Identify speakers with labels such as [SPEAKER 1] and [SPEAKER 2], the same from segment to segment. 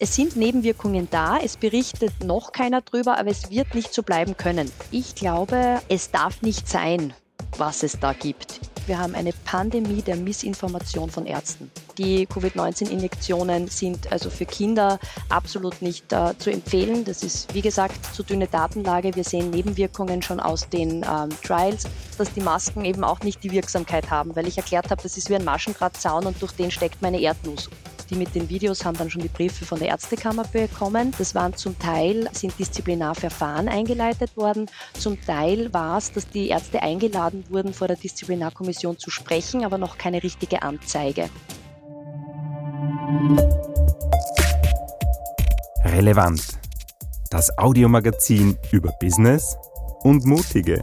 [SPEAKER 1] Es sind Nebenwirkungen da, es berichtet noch keiner drüber, aber es wird nicht so bleiben können. Ich glaube, es darf nicht sein, was es da gibt. Wir haben eine Pandemie der Missinformation von Ärzten. Die Covid-19-Injektionen sind also für Kinder absolut nicht äh, zu empfehlen. Das ist, wie gesagt, zu dünne Datenlage. Wir sehen Nebenwirkungen schon aus den ähm, Trials, dass die Masken eben auch nicht die Wirksamkeit haben, weil ich erklärt habe, das ist wie ein Maschendrahtzaun und durch den steckt meine Erdnuss die mit den Videos haben dann schon die Briefe von der Ärztekammer bekommen. Das waren zum Teil, sind Disziplinarverfahren eingeleitet worden. Zum Teil war es, dass die Ärzte eingeladen wurden, vor der Disziplinarkommission zu sprechen, aber noch keine richtige Anzeige.
[SPEAKER 2] Relevant. Das Audiomagazin über Business und Mutige.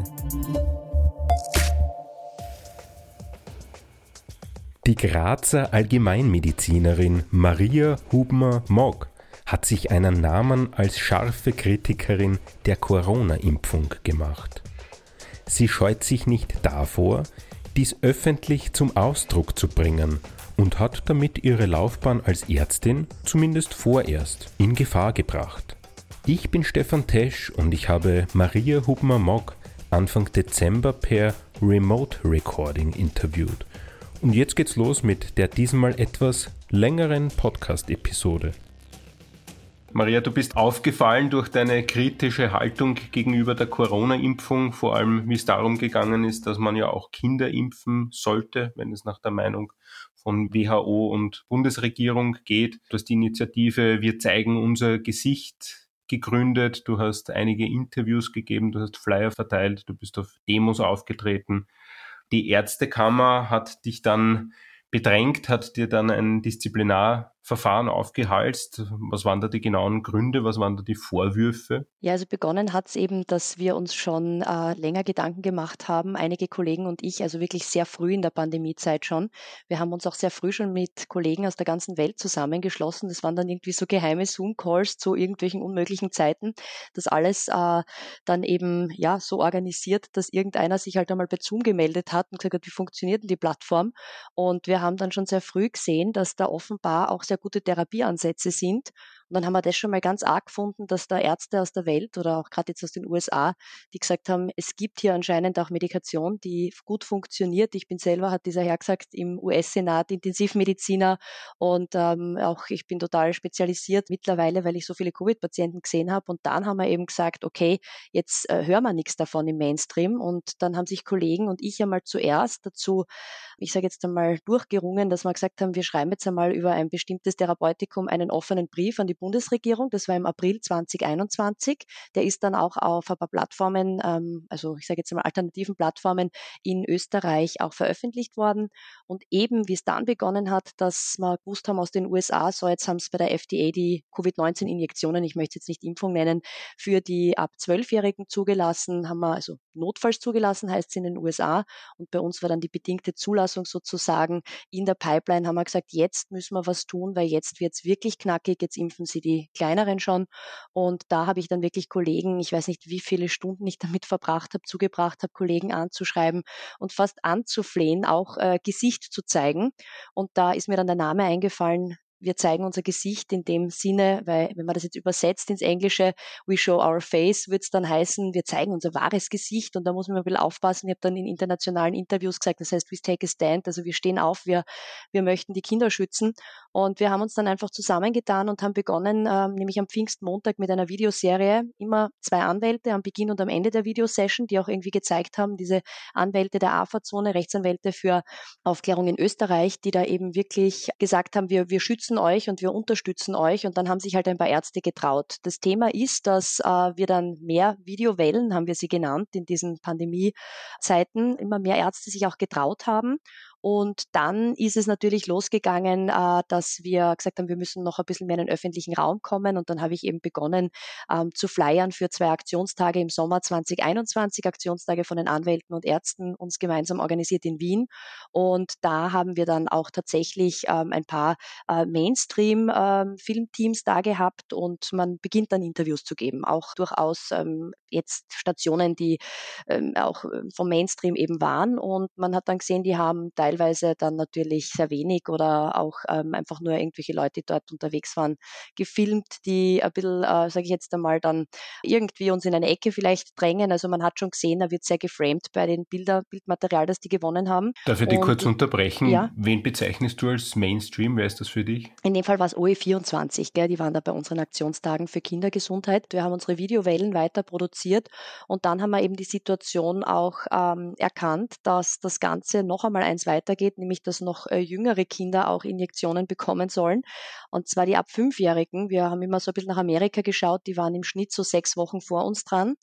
[SPEAKER 2] Die Grazer Allgemeinmedizinerin Maria Hubmer-Mogg hat sich einen Namen als scharfe Kritikerin der Corona-Impfung gemacht. Sie scheut sich nicht davor, dies öffentlich zum Ausdruck zu bringen und hat damit ihre Laufbahn als Ärztin, zumindest vorerst, in Gefahr gebracht. Ich bin Stefan Tesch und ich habe Maria Hubmer-Mogg Anfang Dezember per Remote Recording interviewt und jetzt geht's los mit der diesmal etwas längeren Podcast-Episode. Maria, du bist aufgefallen durch deine kritische Haltung gegenüber der Corona-Impfung, vor allem wie es darum gegangen ist, dass man ja auch Kinder impfen sollte, wenn es nach der Meinung von WHO und Bundesregierung geht. Du hast die Initiative Wir zeigen unser Gesicht gegründet, du hast einige Interviews gegeben, du hast Flyer verteilt, du bist auf Demos aufgetreten. Die Ärztekammer hat dich dann bedrängt, hat dir dann ein Disziplinarverfahren aufgehalst. Was waren da die genauen Gründe? Was waren da die Vorwürfe?
[SPEAKER 1] Ja, also begonnen hat es eben, dass wir uns schon äh, länger Gedanken gemacht haben, einige Kollegen und ich, also wirklich sehr früh in der Pandemiezeit schon. Wir haben uns auch sehr früh schon mit Kollegen aus der ganzen Welt zusammengeschlossen. Das waren dann irgendwie so geheime Zoom-Calls zu irgendwelchen unmöglichen Zeiten. Das alles äh, dann eben ja so organisiert, dass irgendeiner sich halt einmal bei Zoom gemeldet hat und gesagt hat, wie funktioniert denn die Plattform? Und wir haben dann schon sehr früh gesehen, dass da offenbar auch sehr gute Therapieansätze sind und dann haben wir das schon mal ganz arg gefunden, dass da Ärzte aus der Welt oder auch gerade jetzt aus den USA, die gesagt haben, es gibt hier anscheinend auch Medikation, die gut funktioniert. Ich bin selber, hat dieser Herr gesagt, im US-Senat Intensivmediziner und ähm, auch ich bin total spezialisiert mittlerweile, weil ich so viele Covid-Patienten gesehen habe. Und dann haben wir eben gesagt, okay, jetzt äh, hören wir nichts davon im Mainstream. Und dann haben sich Kollegen und ich einmal zuerst dazu, ich sage jetzt einmal, durchgerungen, dass wir gesagt haben, wir schreiben jetzt einmal über ein bestimmtes Therapeutikum einen offenen Brief an die Bundesregierung. Das war im April 2021. Der ist dann auch auf ein paar Plattformen, ähm, also ich sage jetzt mal alternativen Plattformen in Österreich auch veröffentlicht worden. Und eben wie es dann begonnen hat, dass wir gewusst haben aus den USA, so jetzt haben es bei der FDA die Covid-19-Injektionen, ich möchte jetzt nicht Impfung nennen, für die ab 12-Jährigen zugelassen, haben wir also notfalls zugelassen, heißt es in den USA. Und bei uns war dann die bedingte Zulassung sozusagen in der Pipeline, haben wir gesagt, jetzt müssen wir was tun, weil jetzt wird es wirklich knackig, jetzt impfen dürfen sie die kleineren schon. Und da habe ich dann wirklich Kollegen, ich weiß nicht, wie viele Stunden ich damit verbracht habe, zugebracht habe, Kollegen anzuschreiben und fast anzuflehen, auch äh, Gesicht zu zeigen. Und da ist mir dann der Name eingefallen, wir zeigen unser Gesicht in dem Sinne, weil wenn man das jetzt übersetzt ins Englische, we show our face, wird es dann heißen, wir zeigen unser wahres Gesicht. Und da muss man ein bisschen aufpassen. Ich habe dann in internationalen Interviews gesagt, das heißt, we take a stand, also wir stehen auf, wir, wir möchten die Kinder schützen. Und wir haben uns dann einfach zusammengetan und haben begonnen, ähm, nämlich am Pfingstmontag mit einer Videoserie, immer zwei Anwälte am Beginn und am Ende der Videosession, die auch irgendwie gezeigt haben, diese Anwälte der AFA-Zone, Rechtsanwälte für Aufklärung in Österreich, die da eben wirklich gesagt haben, wir, wir schützen euch und wir unterstützen euch und dann haben sich halt ein paar Ärzte getraut. Das Thema ist, dass äh, wir dann mehr Videowellen, haben wir sie genannt, in diesen Pandemiezeiten, immer mehr Ärzte sich auch getraut haben und dann ist es natürlich losgegangen, äh, dass wir gesagt haben, wir müssen noch ein bisschen mehr in den öffentlichen Raum kommen. Und dann habe ich eben begonnen ähm, zu flyern für zwei Aktionstage im Sommer 2021, Aktionstage von den Anwälten und Ärzten, uns gemeinsam organisiert in Wien. Und da haben wir dann auch tatsächlich ähm, ein paar äh, Mainstream-Filmteams ähm, da gehabt und man beginnt dann Interviews zu geben. Auch durchaus jetzt Stationen, die auch vom Mainstream eben waren. Und man hat dann gesehen, die haben teilweise teilweise dann natürlich sehr wenig oder auch ähm, einfach nur irgendwelche Leute, die dort unterwegs waren, gefilmt, die ein bisschen, äh, sage ich jetzt einmal, dann irgendwie uns in eine Ecke vielleicht drängen. Also man hat schon gesehen, da wird sehr geframed bei den Bilder, Bildmaterial, das die gewonnen haben.
[SPEAKER 2] Darf ich dich kurz unterbrechen? Ja? Wen bezeichnest du als Mainstream? Wer ist das für dich?
[SPEAKER 1] In dem Fall war es OE24, gell? die waren da bei unseren Aktionstagen für Kindergesundheit. Wir haben unsere Videowellen weiter produziert und dann haben wir eben die Situation auch ähm, erkannt, dass das Ganze noch einmal eins weitergeht, nämlich dass noch äh, jüngere Kinder auch Injektionen bekommen sollen. Und zwar die ab Fünfjährigen. Wir haben immer so ein bisschen nach Amerika geschaut, die waren im Schnitt so sechs Wochen vor uns dran.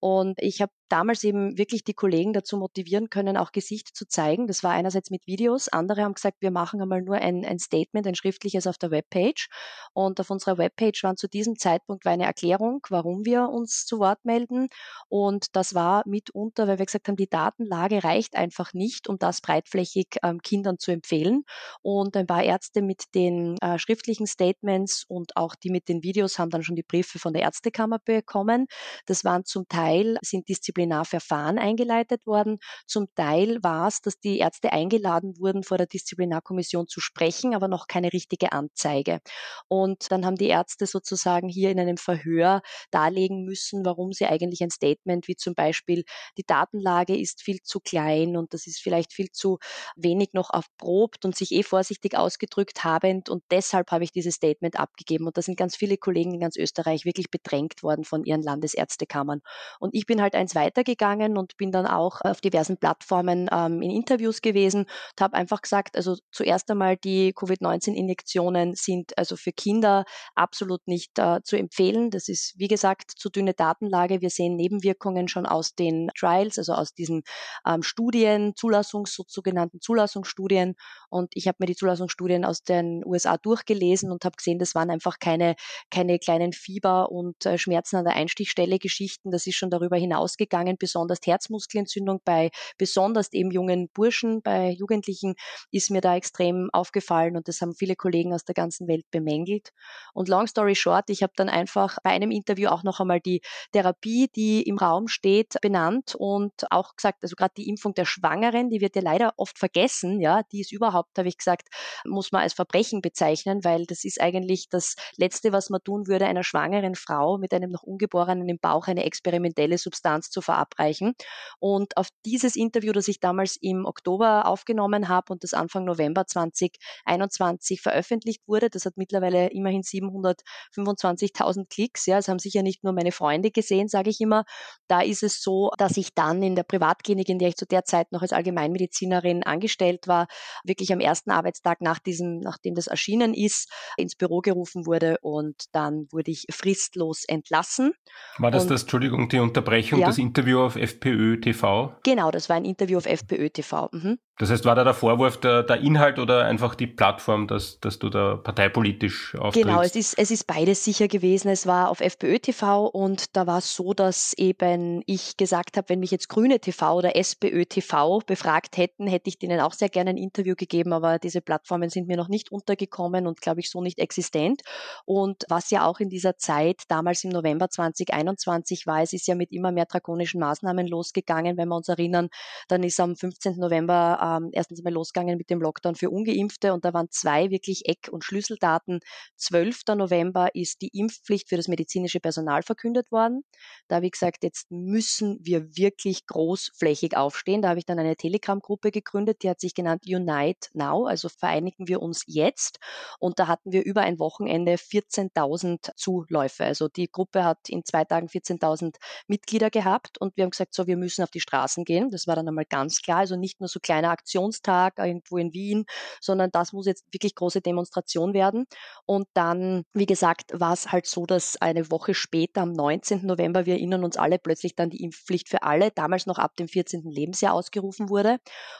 [SPEAKER 1] Und ich habe damals eben wirklich die Kollegen dazu motivieren können, auch Gesicht zu zeigen. Das war einerseits mit Videos, andere haben gesagt, wir machen einmal nur ein, ein Statement, ein schriftliches auf der Webpage. Und auf unserer Webpage waren zu diesem Zeitpunkt eine Erklärung, warum wir uns zu Wort melden. Und das war mitunter, weil wir gesagt haben, die Datenlage reicht einfach nicht, um das breitflächig ähm, Kindern zu empfehlen. Und ein paar Ärzte mit den äh, schriftlichen Statements und auch die mit den Videos haben dann schon die Briefe von der Ärztekammer bekommen. Das waren zum Teil sind Disziplinen Disziplinarverfahren eingeleitet worden. Zum Teil war es, dass die Ärzte eingeladen wurden, vor der Disziplinarkommission zu sprechen, aber noch keine richtige Anzeige. Und dann haben die Ärzte sozusagen hier in einem Verhör darlegen müssen, warum sie eigentlich ein Statement wie zum Beispiel die Datenlage ist viel zu klein und das ist vielleicht viel zu wenig noch erprobt und sich eh vorsichtig ausgedrückt habend und deshalb habe ich dieses Statement abgegeben. Und da sind ganz viele Kollegen in ganz Österreich wirklich bedrängt worden von ihren Landesärztekammern. Und ich bin halt eins weiter weitergegangen und bin dann auch auf diversen Plattformen ähm, in Interviews gewesen und habe einfach gesagt, also zuerst einmal die Covid-19-Injektionen sind also für Kinder absolut nicht äh, zu empfehlen. Das ist, wie gesagt, zu dünne Datenlage. Wir sehen Nebenwirkungen schon aus den Trials, also aus diesen ähm, Studien, Zulassungs, sogenannten Zulassungsstudien. Und ich habe mir die Zulassungsstudien aus den USA durchgelesen und habe gesehen, das waren einfach keine, keine kleinen Fieber und äh, Schmerzen an der Einstichstelle Geschichten. Das ist schon darüber hinausgegangen gegangen, besonders Herzmuskelentzündung bei besonders eben jungen Burschen, bei Jugendlichen ist mir da extrem aufgefallen und das haben viele Kollegen aus der ganzen Welt bemängelt. Und long story short, ich habe dann einfach bei einem Interview auch noch einmal die Therapie, die im Raum steht, benannt und auch gesagt, also gerade die Impfung der Schwangeren, die wird ja leider oft vergessen, ja, die ist überhaupt, habe ich gesagt, muss man als Verbrechen bezeichnen, weil das ist eigentlich das Letzte, was man tun würde, einer schwangeren Frau mit einem noch Ungeborenen im Bauch eine experimentelle Substanz zu verabreichen. Und auf dieses Interview, das ich damals im Oktober aufgenommen habe und das Anfang November 2021 veröffentlicht wurde, das hat mittlerweile immerhin 725.000 Klicks. Ja, es haben sicher nicht nur meine Freunde gesehen, sage ich immer. Da ist es so, dass ich dann in der Privatklinik, in der ich zu der Zeit noch als Allgemeinmedizinerin angestellt war, wirklich am ersten Arbeitstag nach diesem, nachdem das erschienen ist, ins Büro gerufen wurde und dann wurde ich fristlos entlassen.
[SPEAKER 2] War das und, das, Entschuldigung, die Unterbrechung, ja? das Interview auf FPÖ TV?
[SPEAKER 1] Genau, das war ein Interview auf FPÖ TV. Mhm.
[SPEAKER 2] Das heißt, war da der Vorwurf der, der Inhalt oder einfach die Plattform, dass, dass du da parteipolitisch auftrittst?
[SPEAKER 1] Genau, es ist, es ist beides sicher gewesen. Es war auf FPÖ TV und da war es so, dass eben ich gesagt habe, wenn mich jetzt Grüne TV oder SPÖ TV befragt hätten, hätte ich denen auch sehr gerne ein Interview gegeben, aber diese Plattformen sind mir noch nicht untergekommen und glaube ich so nicht existent. Und was ja auch in dieser Zeit, damals im November 2021 war, es ist ja mit immer mehr drakonischen Maßnahmen losgegangen, wenn wir uns erinnern, dann ist am 15. November ähm, erstens mal losgegangen mit dem Lockdown für Ungeimpfte und da waren zwei wirklich Eck- und Schlüsseldaten. 12. November ist die Impfpflicht für das medizinische Personal verkündet worden. Da habe ich gesagt, jetzt müssen wir wirklich großflächig aufstehen. Da habe ich dann eine Telegram-Gruppe gegründet, die hat sich genannt Unite Now, also vereinigen wir uns jetzt. Und da hatten wir über ein Wochenende 14.000 Zuläufe. Also die Gruppe hat in zwei Tagen 14.000 Mitglieder gehabt und wir haben gesagt, so, wir müssen auf die Straßen gehen. Das war dann einmal ganz klar. Also nicht nur so kleine Aktionstag irgendwo in Wien, sondern das muss jetzt wirklich große Demonstration werden. Und dann, wie gesagt, war es halt so, dass eine Woche später, am 19. November, wir erinnern uns alle, plötzlich dann die Impfpflicht für alle, damals noch ab dem 14. Lebensjahr ausgerufen wurde.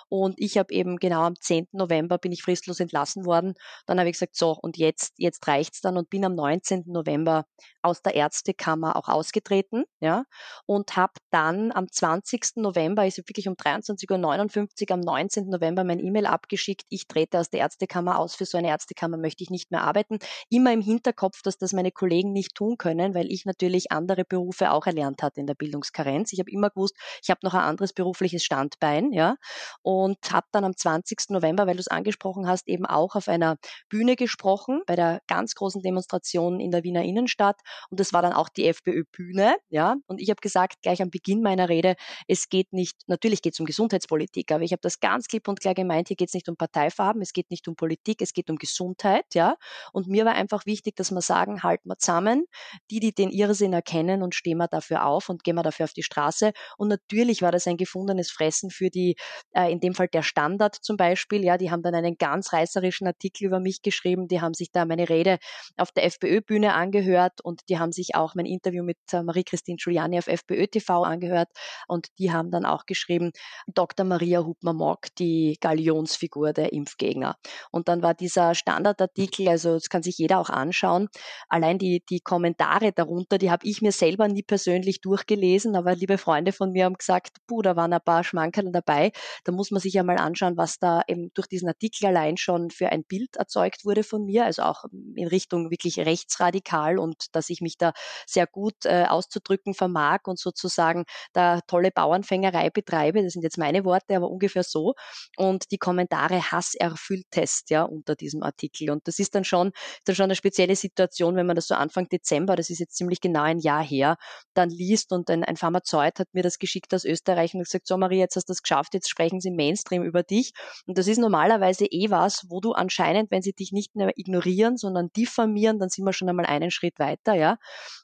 [SPEAKER 1] Und ich habe eben genau am 10. November bin ich fristlos entlassen worden. Dann habe ich gesagt, so, und jetzt, jetzt reicht's dann und bin am 19. November aus der Ärztekammer auch ausgetreten, ja, und habe dann am 20. November, ist wirklich um 23.59 Uhr, am 19 19. November mein E-Mail abgeschickt, ich trete aus der Ärztekammer aus, für so eine Ärztekammer möchte ich nicht mehr arbeiten. Immer im Hinterkopf, dass das meine Kollegen nicht tun können, weil ich natürlich andere Berufe auch erlernt hatte in der Bildungskarenz. Ich habe immer gewusst, ich habe noch ein anderes berufliches Standbein, ja, und habe dann am 20. November, weil du es angesprochen hast, eben auch auf einer Bühne gesprochen, bei der ganz großen Demonstration in der Wiener Innenstadt. Und das war dann auch die FPÖ-Bühne, ja. Und ich habe gesagt, gleich am Beginn meiner Rede, es geht nicht, natürlich geht es um Gesundheitspolitik, aber ich habe das ganz klipp und klar gemeint, hier geht es nicht um Parteifarben, es geht nicht um Politik, es geht um Gesundheit, ja. Und mir war einfach wichtig, dass wir sagen, halten wir zusammen, die, die den Irrsinn erkennen und stehen wir dafür auf und gehen wir dafür auf die Straße. Und natürlich war das ein gefundenes Fressen für die, äh, in dem Fall der Standard zum Beispiel, ja, die haben dann einen ganz reißerischen Artikel über mich geschrieben, die haben sich da meine Rede auf der FPÖ-Bühne angehört und die haben sich auch mein Interview mit äh, Marie-Christine Giuliani auf FPÖ TV angehört und die haben dann auch geschrieben, Dr. Maria Hubmer-Mock, die Galionsfigur der Impfgegner. Und dann war dieser Standardartikel, also das kann sich jeder auch anschauen, allein die, die Kommentare darunter, die habe ich mir selber nie persönlich durchgelesen, aber liebe Freunde von mir haben gesagt, puh, da waren ein paar Schmankerl dabei. Da muss man sich ja mal anschauen, was da eben durch diesen Artikel allein schon für ein Bild erzeugt wurde von mir, also auch in Richtung wirklich rechtsradikal und dass ich mich da sehr gut äh, auszudrücken vermag und sozusagen da tolle Bauernfängerei betreibe. Das sind jetzt meine Worte, aber ungefähr so. Und die Kommentare hasserfülltest, ja, unter diesem Artikel. Und das ist dann schon, dann schon eine spezielle Situation, wenn man das so Anfang Dezember, das ist jetzt ziemlich genau ein Jahr her, dann liest und ein, ein Pharmazeut hat mir das geschickt aus Österreich und gesagt, so Marie, jetzt hast du das geschafft, jetzt sprechen sie Mainstream über dich. Und das ist normalerweise eh was, wo du anscheinend, wenn sie dich nicht mehr ignorieren, sondern diffamieren, dann sind wir schon einmal einen Schritt weiter, ja.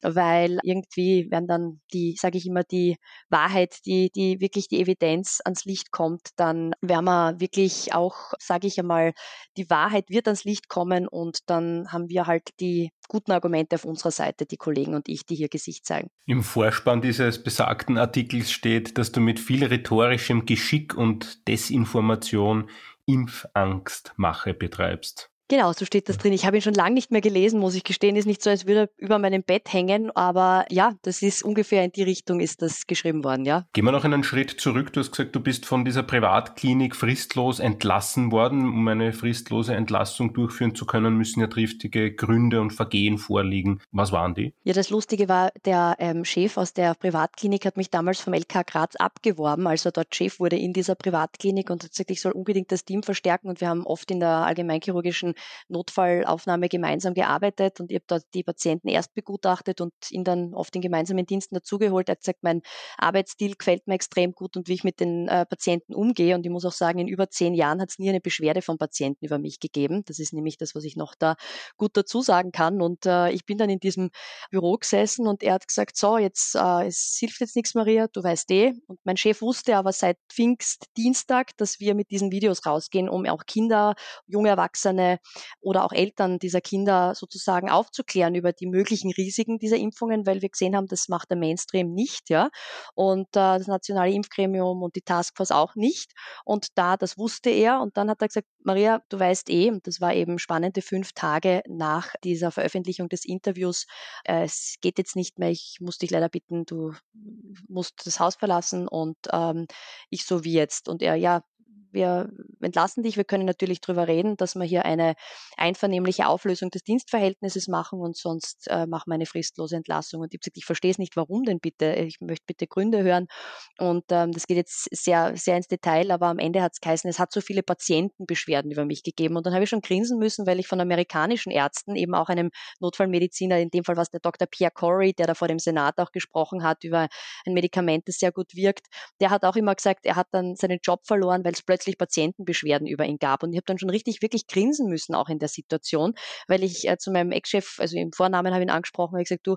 [SPEAKER 1] Weil irgendwie werden dann die, sage ich immer, die Wahrheit, die, die wirklich die Evidenz ans Licht kommt, dann werden wir wirklich auch, sage ich einmal, die Wahrheit wird ans Licht kommen und dann haben wir halt die guten Argumente auf unserer Seite, die Kollegen und ich, die hier Gesicht zeigen.
[SPEAKER 2] Im Vorspann dieses besagten Artikels steht, dass du mit viel rhetorischem Geschick und Desinformation Impfangstmache betreibst.
[SPEAKER 1] Genau, so steht das drin. Ich habe ihn schon lange nicht mehr gelesen, muss ich gestehen. Ist nicht so, als würde er über meinem Bett hängen, aber ja, das ist ungefähr in die Richtung ist das geschrieben worden, ja.
[SPEAKER 2] Gehen wir noch einen Schritt zurück. Du hast gesagt, du bist von dieser Privatklinik fristlos entlassen worden. Um eine fristlose Entlassung durchführen zu können, müssen ja triftige Gründe und Vergehen vorliegen. Was waren die?
[SPEAKER 1] Ja, das Lustige war, der ähm, Chef aus der Privatklinik hat mich damals vom LK Graz abgeworben, als er dort Chef wurde in dieser Privatklinik und hat gesagt, ich soll unbedingt das Team verstärken und wir haben oft in der allgemeinchirurgischen Notfallaufnahme gemeinsam gearbeitet und ich habe dort die Patienten erst begutachtet und ihn dann oft in gemeinsamen Diensten dazugeholt. Er hat gesagt, mein Arbeitsstil gefällt mir extrem gut und wie ich mit den äh, Patienten umgehe. Und ich muss auch sagen, in über zehn Jahren hat es nie eine Beschwerde von Patienten über mich gegeben. Das ist nämlich das, was ich noch da gut dazu sagen kann. Und äh, ich bin dann in diesem Büro gesessen und er hat gesagt, so, jetzt, äh, es hilft jetzt nichts, Maria, du weißt eh. Und mein Chef wusste aber seit Pfingstdienstag, dass wir mit diesen Videos rausgehen, um auch Kinder, junge Erwachsene oder auch Eltern dieser Kinder sozusagen aufzuklären über die möglichen Risiken dieser Impfungen, weil wir gesehen haben, das macht der Mainstream nicht, ja. Und äh, das nationale Impfgremium und die Taskforce auch nicht. Und da, das wusste er. Und dann hat er gesagt, Maria, du weißt eh, und das war eben spannende fünf Tage nach dieser Veröffentlichung des Interviews, äh, es geht jetzt nicht mehr, ich muss dich leider bitten, du musst das Haus verlassen und ähm, ich so wie jetzt. Und er, ja, wir entlassen dich. Wir können natürlich darüber reden, dass wir hier eine einvernehmliche Auflösung des Dienstverhältnisses machen und sonst äh, machen wir eine fristlose Entlassung. Und ich habe gesagt, ich verstehe es nicht, warum denn bitte? Ich möchte bitte Gründe hören. Und ähm, das geht jetzt sehr, sehr ins Detail, aber am Ende hat es geheißen, es hat so viele Patientenbeschwerden über mich gegeben. Und dann habe ich schon grinsen müssen, weil ich von amerikanischen Ärzten, eben auch einem Notfallmediziner, in dem Fall war es der Dr. Pierre Corey, der da vor dem Senat auch gesprochen hat über ein Medikament, das sehr gut wirkt, der hat auch immer gesagt, er hat dann seinen Job verloren, weil es plötzlich plötzlich Patientenbeschwerden über ihn gab. Und ich habe dann schon richtig, wirklich grinsen müssen auch in der Situation, weil ich äh, zu meinem Ex-Chef, also im Vornamen habe ihn angesprochen, habe gesagt, du,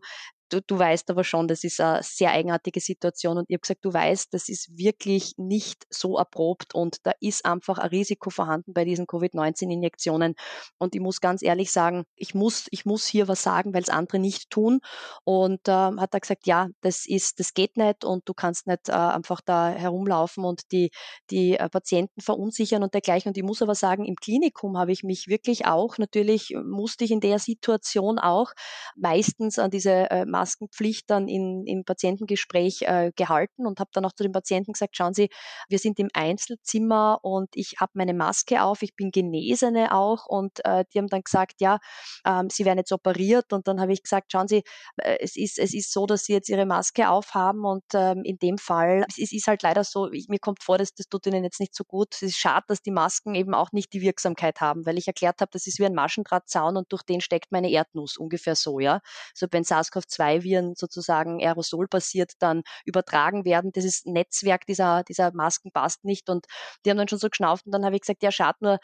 [SPEAKER 1] du, du weißt aber schon, das ist eine sehr eigenartige Situation. Und ich habe gesagt, du weißt, das ist wirklich nicht so erprobt und da ist einfach ein Risiko vorhanden bei diesen Covid-19-Injektionen und ich muss ganz ehrlich sagen, ich muss, ich muss hier was sagen, weil es andere nicht tun. Und ähm, hat er gesagt, ja, das ist, das geht nicht und du kannst nicht äh, einfach da herumlaufen und die, die äh, Patienten verunsichern und dergleichen. Und ich muss aber sagen, im Klinikum habe ich mich wirklich auch, natürlich musste ich in der Situation auch meistens an diese äh, Maskenpflicht dann in, im Patientengespräch äh, gehalten und habe dann auch zu den Patienten gesagt, schauen Sie, wir sind im Einzelzimmer und ich habe meine Maske auf, ich bin Genesene auch und äh, die haben dann gesagt, ja, ähm, sie werden jetzt operiert und dann habe ich gesagt, schauen Sie, äh, es, ist, es ist so, dass Sie jetzt Ihre Maske aufhaben und ähm, in dem Fall, es, es ist halt leider so, ich, mir kommt vor, dass das tut Ihnen jetzt nicht so gut. Es ist schade, dass die Masken eben auch nicht die Wirksamkeit haben, weil ich erklärt habe, das ist wie ein Maschendrahtzaun und durch den steckt meine Erdnuss, ungefähr so, ja. So also beim SARS-CoV-2 Polizeiviren sozusagen aerosolbasiert dann übertragen werden. Das Netzwerk dieser, dieser Masken passt nicht. Und die haben dann schon so geschnauft und dann habe ich gesagt, ja, schade nur,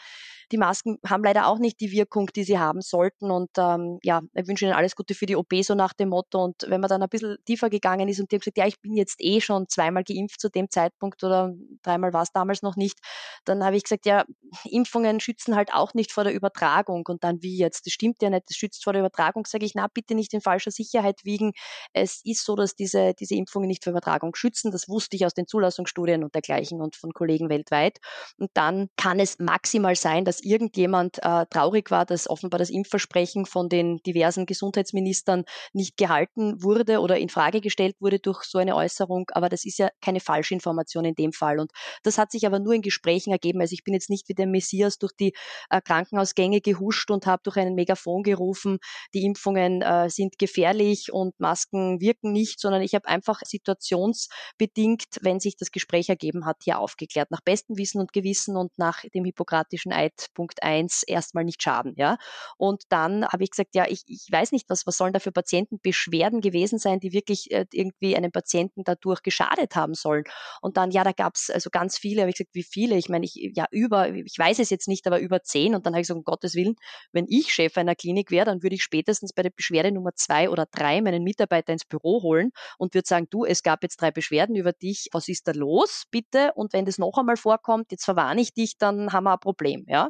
[SPEAKER 1] die Masken haben leider auch nicht die Wirkung, die sie haben sollten. Und ähm, ja, ich wünsche Ihnen alles Gute für die OP, so nach dem Motto. Und wenn man dann ein bisschen tiefer gegangen ist und die haben gesagt, ja, ich bin jetzt eh schon zweimal geimpft zu dem Zeitpunkt oder dreimal war es damals noch nicht, dann habe ich gesagt, ja, Impfungen schützen halt auch nicht vor der Übertragung. Und dann wie jetzt, das stimmt ja nicht, das schützt vor der Übertragung, sage ich, na, bitte nicht in falscher Sicherheit wie wiegen. Es ist so, dass diese, diese Impfungen nicht vor Übertragung schützen, das wusste ich aus den Zulassungsstudien und dergleichen und von Kollegen weltweit. Und dann kann es maximal sein, dass irgendjemand äh, traurig war, dass offenbar das Impfversprechen von den diversen Gesundheitsministern nicht gehalten wurde oder in Frage gestellt wurde durch so eine Äußerung. Aber das ist ja keine Falschinformation in dem Fall. Und das hat sich aber nur in Gesprächen ergeben. Also ich bin jetzt nicht wie der Messias durch die äh, Krankenhausgänge gehuscht und habe durch einen Megafon gerufen, die Impfungen äh, sind gefährlich und Masken wirken nicht, sondern ich habe einfach situationsbedingt, wenn sich das Gespräch ergeben hat, hier aufgeklärt. Nach bestem Wissen und Gewissen und nach dem hippokratischen Eid Punkt 1 erstmal nicht schaden. Ja? Und dann habe ich gesagt, ja, ich, ich weiß nicht, was, was sollen da für Patientenbeschwerden gewesen sein, die wirklich äh, irgendwie einem Patienten dadurch geschadet haben sollen. Und dann, ja, da gab es also ganz viele, habe ich gesagt, wie viele? Ich meine, ich, ja, über, ich weiß es jetzt nicht, aber über zehn. Und dann habe ich gesagt, um Gottes Willen, wenn ich Chef einer Klinik wäre, dann würde ich spätestens bei der Beschwerde Nummer zwei oder drei meinen Mitarbeiter ins Büro holen und würde sagen, du, es gab jetzt drei Beschwerden über dich, was ist da los, bitte? Und wenn das noch einmal vorkommt, jetzt verwarne ich dich, dann haben wir ein Problem, ja.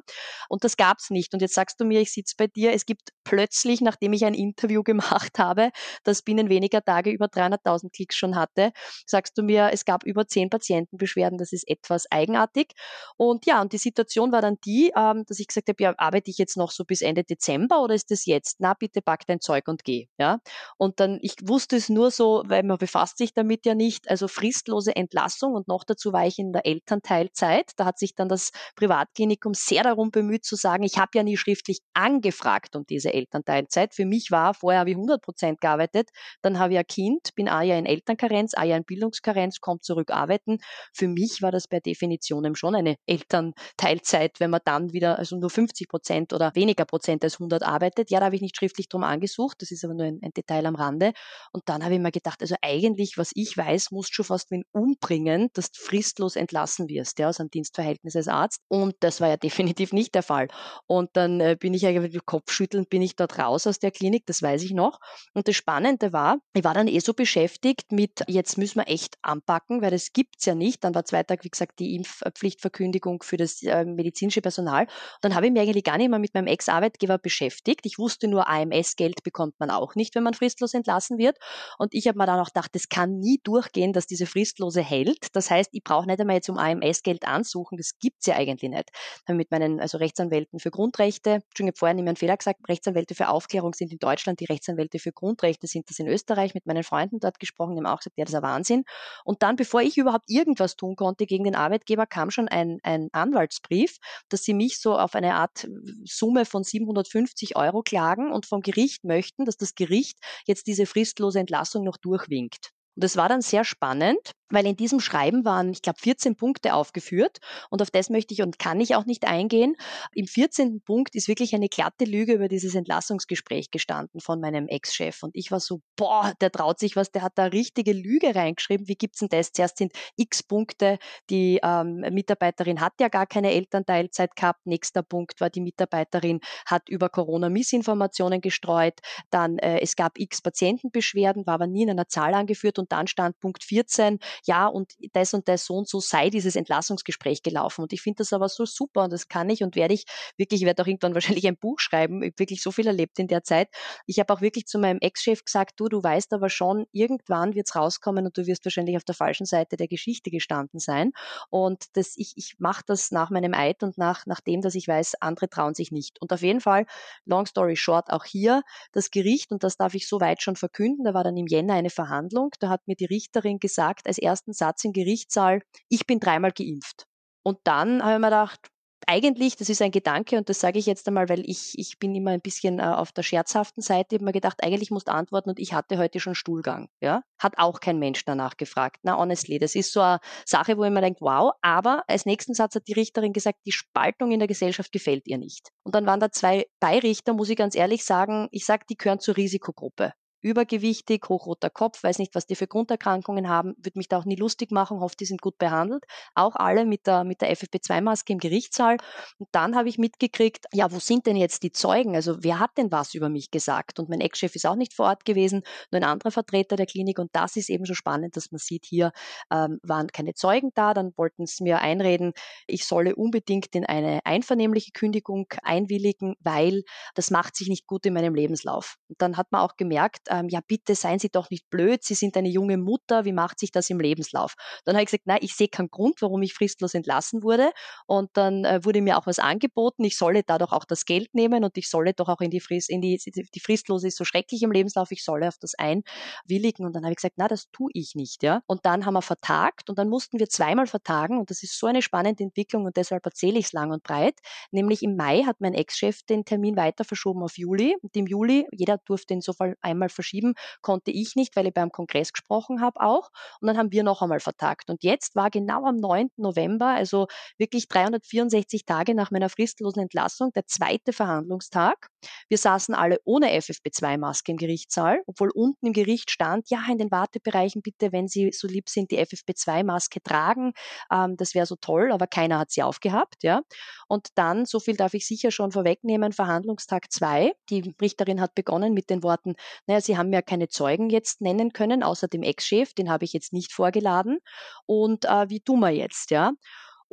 [SPEAKER 1] Und das gab es nicht. Und jetzt sagst du mir, ich sitze bei dir, es gibt plötzlich, nachdem ich ein Interview gemacht habe, das binnen weniger Tage über 300.000 Klicks schon hatte, sagst du mir, es gab über zehn Patientenbeschwerden, das ist etwas eigenartig. Und ja, und die Situation war dann die, ähm, dass ich gesagt habe, ja, arbeite ich jetzt noch so bis Ende Dezember oder ist das jetzt? Na, bitte pack dein Zeug und geh. Ja? Und dann, ich wusste es nur so, weil man befasst sich damit ja nicht, also fristlose Entlassung und noch dazu war ich in der Elternteilzeit. Da hat sich dann das Privatklinikum sehr darum bemüht zu sagen, ich habe ja nie schriftlich angefragt um diese Elternteilzeit. Für mich war, vorher habe ich 100 Prozent gearbeitet, dann habe ich ein Kind, bin ein Jahr in Elternkarenz, ein Jahr in Bildungskarenz, kommt zurück arbeiten. Für mich war das per Definition schon eine Elternteilzeit, wenn man dann wieder also nur 50 Prozent oder weniger Prozent als 100 arbeitet. Ja, da habe ich nicht schriftlich drum angesucht, das ist aber nur ein, ein Detail am Rande. Und dann habe ich mir gedacht, also eigentlich, was ich weiß, musst du fast wen umbringen, dass du fristlos entlassen wirst, ja, aus einem Dienstverhältnis als Arzt. Und das war ja definitiv nicht der Fall. Und dann äh, bin ich eigentlich mit Kopfschütteln, bin ich dort raus aus der Klinik, das weiß ich noch. Und das Spannende war, ich war dann eh so beschäftigt mit, jetzt müssen wir echt anpacken, weil das gibt's ja nicht. Dann war zwei Tage, wie gesagt, die Impfpflichtverkündigung für das äh, medizinische Personal. Und dann habe ich mich eigentlich gar nicht mehr mit meinem Ex-Arbeitgeber beschäftigt. Ich wusste nur, AMS-Geld bekommt man auch nicht, wenn man fristlos entlassen wird. Und ich habe mir dann auch gedacht, das kann nie durchgehen, dass diese Fristlose hält. Das heißt, ich brauche nicht einmal jetzt um AMS-Geld ansuchen. Das gibt's ja eigentlich nicht. Habe mit meinen also Rechtsanwälten für Grundrechte, ich habe vorhin immer einen Fehler gesagt, Rechtsanwälte für Aufklärung sind in Deutschland, die Rechtsanwälte für Grundrechte sind das in Österreich, mit meinen Freunden dort gesprochen, die haben auch gesagt, ja, das ist ein Wahnsinn. Und dann, bevor ich überhaupt irgendwas tun konnte gegen den Arbeitgeber, kam schon ein, ein Anwaltsbrief, dass sie mich so auf eine Art Summe von 750 Euro klagen und vom Gericht möchten, dass das Gericht jetzt diese fristlose Entlassung noch durchwinkt. Und das war dann sehr spannend, weil in diesem Schreiben waren, ich glaube, 14 Punkte aufgeführt und auf das möchte ich und kann ich auch nicht eingehen. Im 14. Punkt ist wirklich eine glatte Lüge über dieses Entlassungsgespräch gestanden von meinem Ex-Chef und ich war so, boah, der traut sich was, der hat da richtige Lüge reingeschrieben. Wie gibt's denn das? Zuerst sind x Punkte, die ähm, Mitarbeiterin hat ja gar keine Elternteilzeit gehabt. Nächster Punkt war, die Mitarbeiterin hat über Corona Missinformationen gestreut. Dann, äh, es gab x Patientenbeschwerden, war aber nie in einer Zahl angeführt und dann stand Punkt 14, ja, und das und das so und so sei dieses Entlassungsgespräch gelaufen. Und ich finde das aber so super und das kann ich und werde ich wirklich, ich werde auch irgendwann wahrscheinlich ein Buch schreiben, ich habe wirklich so viel erlebt in der Zeit. Ich habe auch wirklich zu meinem Ex-Chef gesagt, du, du weißt aber schon, irgendwann wird es rauskommen und du wirst wahrscheinlich auf der falschen Seite der Geschichte gestanden sein. Und das, ich, ich mache das nach meinem Eid und nach, nach dem, dass ich weiß, andere trauen sich nicht. Und auf jeden Fall, long story short, auch hier das Gericht, und das darf ich soweit schon verkünden, da war dann im Jänner eine Verhandlung, da hat mir die Richterin gesagt, als ersten Satz im Gerichtssaal, ich bin dreimal geimpft. Und dann habe ich mir gedacht, eigentlich, das ist ein Gedanke und das sage ich jetzt einmal, weil ich, ich bin immer ein bisschen äh, auf der scherzhaften Seite, ich habe mir gedacht, eigentlich musst du antworten und ich hatte heute schon Stuhlgang. Ja? Hat auch kein Mensch danach gefragt. Na, honestly, das ist so eine Sache, wo ich mir denke, wow, aber als nächsten Satz hat die Richterin gesagt, die Spaltung in der Gesellschaft gefällt ihr nicht. Und dann waren da zwei Beirichter, muss ich ganz ehrlich sagen, ich sage, die gehören zur Risikogruppe übergewichtig, hochroter Kopf, weiß nicht, was die für Grunderkrankungen haben, würde mich da auch nie lustig machen, hoffe, die sind gut behandelt. Auch alle mit der, mit der FFP2-Maske im Gerichtssaal. Und dann habe ich mitgekriegt, ja, wo sind denn jetzt die Zeugen? Also wer hat denn was über mich gesagt? Und mein Ex-Chef ist auch nicht vor Ort gewesen, nur ein anderer Vertreter der Klinik. Und das ist eben so spannend, dass man sieht, hier ähm, waren keine Zeugen da. Dann wollten sie mir einreden, ich solle unbedingt in eine einvernehmliche Kündigung einwilligen, weil das macht sich nicht gut in meinem Lebenslauf. Und dann hat man auch gemerkt, ähm, ja bitte seien Sie doch nicht blöd, Sie sind eine junge Mutter, wie macht sich das im Lebenslauf? Dann habe ich gesagt, nein, ich sehe keinen Grund, warum ich fristlos entlassen wurde. Und dann äh, wurde mir auch was angeboten, ich solle da doch auch das Geld nehmen und ich solle doch auch in die Frist, in die, die Fristlose ist so schrecklich im Lebenslauf, ich solle auf das einwilligen. Und dann habe ich gesagt, na, das tue ich nicht, ja. Und dann haben wir vertagt und dann mussten wir zweimal vertagen und das ist so eine spannende Entwicklung und deshalb erzähle ich es lang und breit. Nämlich im Mai hat mein Ex-Chef den Termin weiter verschoben auf Juli und im Juli, jeder durfte insofern einmal verschieben, verschieben konnte ich nicht, weil ich beim Kongress gesprochen habe auch. Und dann haben wir noch einmal vertagt. Und jetzt war genau am 9. November, also wirklich 364 Tage nach meiner fristlosen Entlassung, der zweite Verhandlungstag. Wir saßen alle ohne FFP2-Maske im Gerichtssaal, obwohl unten im Gericht stand, ja, in den Wartebereichen bitte, wenn Sie so lieb sind, die FFP2-Maske tragen. Ähm, das wäre so toll, aber keiner hat sie aufgehabt. Ja. Und dann, so viel darf ich sicher schon vorwegnehmen, Verhandlungstag 2. Die Richterin hat begonnen mit den Worten, naja, Sie haben ja keine Zeugen jetzt nennen können, außer dem Ex-Chef, den habe ich jetzt nicht vorgeladen. Und äh, wie tun wir jetzt, ja?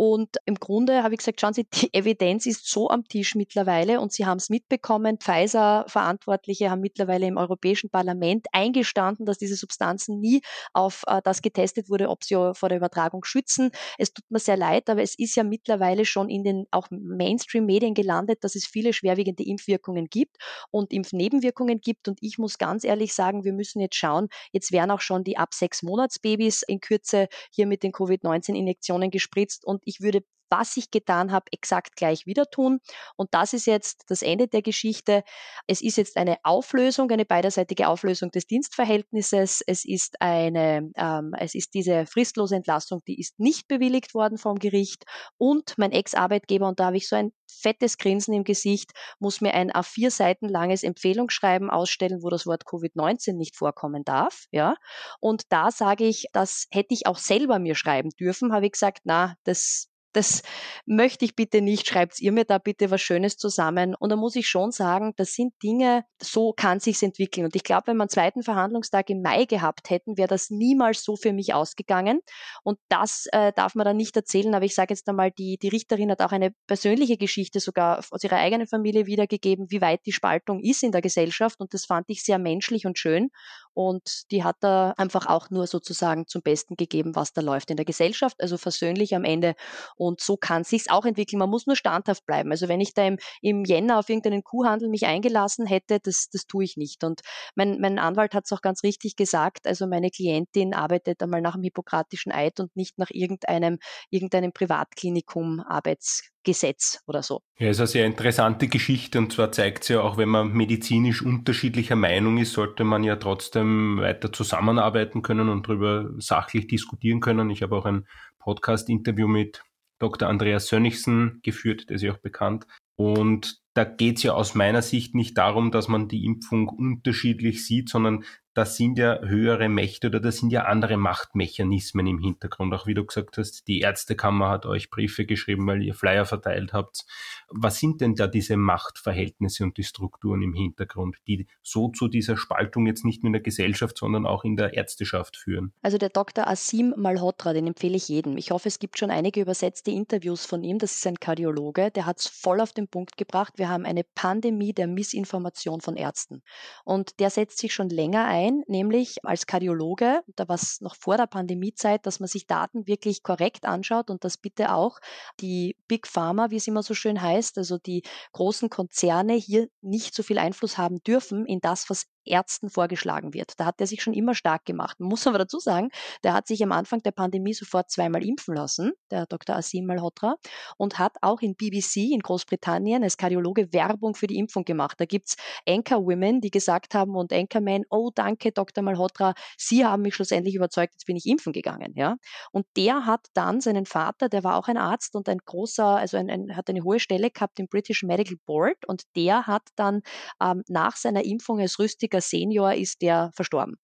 [SPEAKER 1] Und im Grunde habe ich gesagt, schauen Sie, die Evidenz ist so am Tisch mittlerweile und Sie haben es mitbekommen. Pfizer-Verantwortliche haben mittlerweile im Europäischen Parlament eingestanden, dass diese Substanzen nie auf äh, das getestet wurde, ob sie vor der Übertragung schützen. Es tut mir sehr leid, aber es ist ja mittlerweile schon in den auch Mainstream-Medien gelandet, dass es viele schwerwiegende Impfwirkungen gibt und Impfnebenwirkungen gibt. Und ich muss ganz ehrlich sagen, wir müssen jetzt schauen, jetzt werden auch schon die ab sechs Monats Babys in Kürze hier mit den Covid-19-Injektionen gespritzt und ich würde was ich getan habe, exakt gleich wieder tun. Und das ist jetzt das Ende der Geschichte. Es ist jetzt eine Auflösung, eine beiderseitige Auflösung des Dienstverhältnisses. Es ist eine, ähm, es ist diese fristlose Entlassung, die ist nicht bewilligt worden vom Gericht. Und mein Ex-Arbeitgeber, und da habe ich so ein fettes Grinsen im Gesicht, muss mir ein A4 Seiten langes Empfehlungsschreiben ausstellen, wo das Wort Covid-19 nicht vorkommen darf. Ja. Und da sage ich, das hätte ich auch selber mir schreiben dürfen, habe ich gesagt, na, das das möchte ich bitte nicht, schreibt ihr mir da bitte was Schönes zusammen. Und da muss ich schon sagen, das sind Dinge, so kann sich's entwickeln. Und ich glaube, wenn wir einen zweiten Verhandlungstag im Mai gehabt hätten, wäre das niemals so für mich ausgegangen. Und das äh, darf man dann nicht erzählen, aber ich sage jetzt einmal, die, die Richterin hat auch eine persönliche Geschichte sogar aus ihrer eigenen Familie wiedergegeben, wie weit die Spaltung ist in der Gesellschaft. Und das fand ich sehr menschlich und schön. Und die hat da einfach auch nur sozusagen zum Besten gegeben, was da läuft in der Gesellschaft. Also versöhnlich am Ende und so kann sich's auch entwickeln. Man muss nur standhaft bleiben. Also wenn ich da im, im Jänner auf irgendeinen Kuhhandel mich eingelassen hätte, das, das tue ich nicht. Und mein, mein Anwalt hat es auch ganz richtig gesagt. Also meine Klientin arbeitet einmal nach dem hippokratischen Eid und nicht nach irgendeinem, irgendeinem Privatklinikum Arbeitsgesetz oder so.
[SPEAKER 2] Ja, ist eine sehr interessante Geschichte und zwar zeigt sie ja auch, wenn man medizinisch unterschiedlicher Meinung ist, sollte man ja trotzdem weiter zusammenarbeiten können und darüber sachlich diskutieren können. Ich habe auch ein Podcast-Interview mit Dr. Andreas Sönnigsen geführt, der ist ja auch bekannt. Und da geht es ja aus meiner Sicht nicht darum, dass man die Impfung unterschiedlich sieht, sondern das sind ja höhere Mächte oder das sind ja andere Machtmechanismen im Hintergrund. Auch wie du gesagt hast, die Ärztekammer hat euch Briefe geschrieben, weil ihr Flyer verteilt habt. Was sind denn da diese Machtverhältnisse und die Strukturen im Hintergrund, die so zu dieser Spaltung jetzt nicht nur in der Gesellschaft, sondern auch in der Ärzteschaft führen?
[SPEAKER 1] Also der Dr. Asim Malhotra, den empfehle ich jedem. Ich hoffe, es gibt schon einige übersetzte Interviews von ihm. Das ist ein Kardiologe, der hat es voll auf den Punkt gebracht. Wir haben eine Pandemie der Missinformation von Ärzten. Und der setzt sich schon länger ein, nämlich als Kardiologe, da war es noch vor der Pandemiezeit, dass man sich Daten wirklich korrekt anschaut und dass bitte auch die Big Pharma, wie es immer so schön heißt, also die großen Konzerne hier nicht so viel Einfluss haben dürfen in das, was Ärzten vorgeschlagen wird. Da hat er sich schon immer stark gemacht. Man muss aber dazu sagen, der hat sich am Anfang der Pandemie sofort zweimal impfen lassen, der Dr. Asim Malhotra, und hat auch in BBC in Großbritannien als Kardiologe Werbung für die Impfung gemacht. Da gibt es Anchor-Women, die gesagt haben und Anchormen, oh danke Dr. Malhotra, Sie haben mich schlussendlich überzeugt, jetzt bin ich impfen gegangen. Ja? Und der hat dann seinen Vater, der war auch ein Arzt und ein großer, also ein, ein, hat eine hohe Stelle gehabt im British Medical Board und der hat dann ähm, nach seiner Impfung als rüstiger Senior ist der verstorben.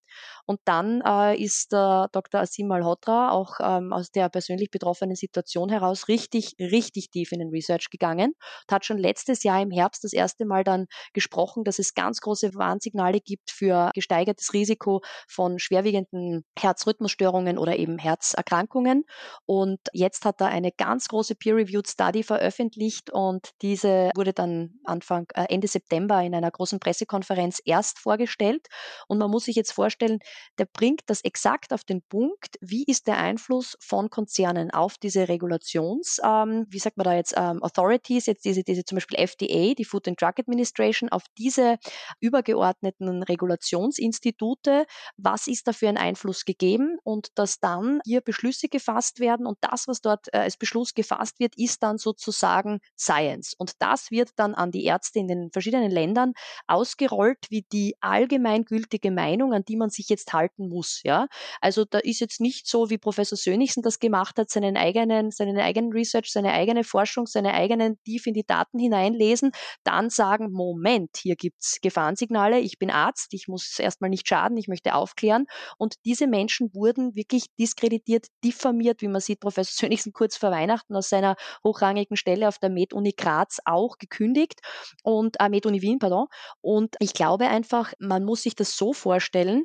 [SPEAKER 1] Und dann äh, ist äh, Dr. Asim Malhotra auch ähm, aus der persönlich betroffenen Situation heraus richtig, richtig tief in den Research gegangen und hat schon letztes Jahr im Herbst das erste Mal dann gesprochen, dass es ganz große Warnsignale gibt für gesteigertes Risiko von schwerwiegenden Herzrhythmusstörungen oder eben Herzerkrankungen. Und jetzt hat er eine ganz große Peer-Reviewed Study veröffentlicht und diese wurde dann Anfang, äh, Ende September in einer großen Pressekonferenz erst vorgestellt. Und man muss sich jetzt vorstellen, vorstellen, der bringt das exakt auf den Punkt, wie ist der Einfluss von Konzernen auf diese Regulations, ähm, wie sagt man da jetzt, ähm, Authorities, jetzt diese, diese zum Beispiel FDA, die Food and Drug Administration, auf diese übergeordneten Regulationsinstitute, was ist da für ein Einfluss gegeben und dass dann hier Beschlüsse gefasst werden und das, was dort äh, als Beschluss gefasst wird, ist dann sozusagen Science. Und das wird dann an die Ärzte in den verschiedenen Ländern ausgerollt wie die allgemeingültige Meinung, an die man sich jetzt halten muss. Ja? Also da ist jetzt nicht so, wie Professor Sönigsen das gemacht hat, seinen eigenen, seinen eigenen Research, seine eigene Forschung, seine eigenen tief in die Daten hineinlesen, dann sagen, Moment, hier gibt es Gefahrensignale, ich bin Arzt, ich muss erstmal nicht schaden, ich möchte aufklären. Und diese Menschen wurden wirklich diskreditiert, diffamiert, wie man sieht, Professor Sönigsen kurz vor Weihnachten aus seiner hochrangigen Stelle auf der Med-Uni Graz auch gekündigt und äh, Med-Uni Wien, pardon. Und ich glaube einfach, man muss sich das so vorstellen,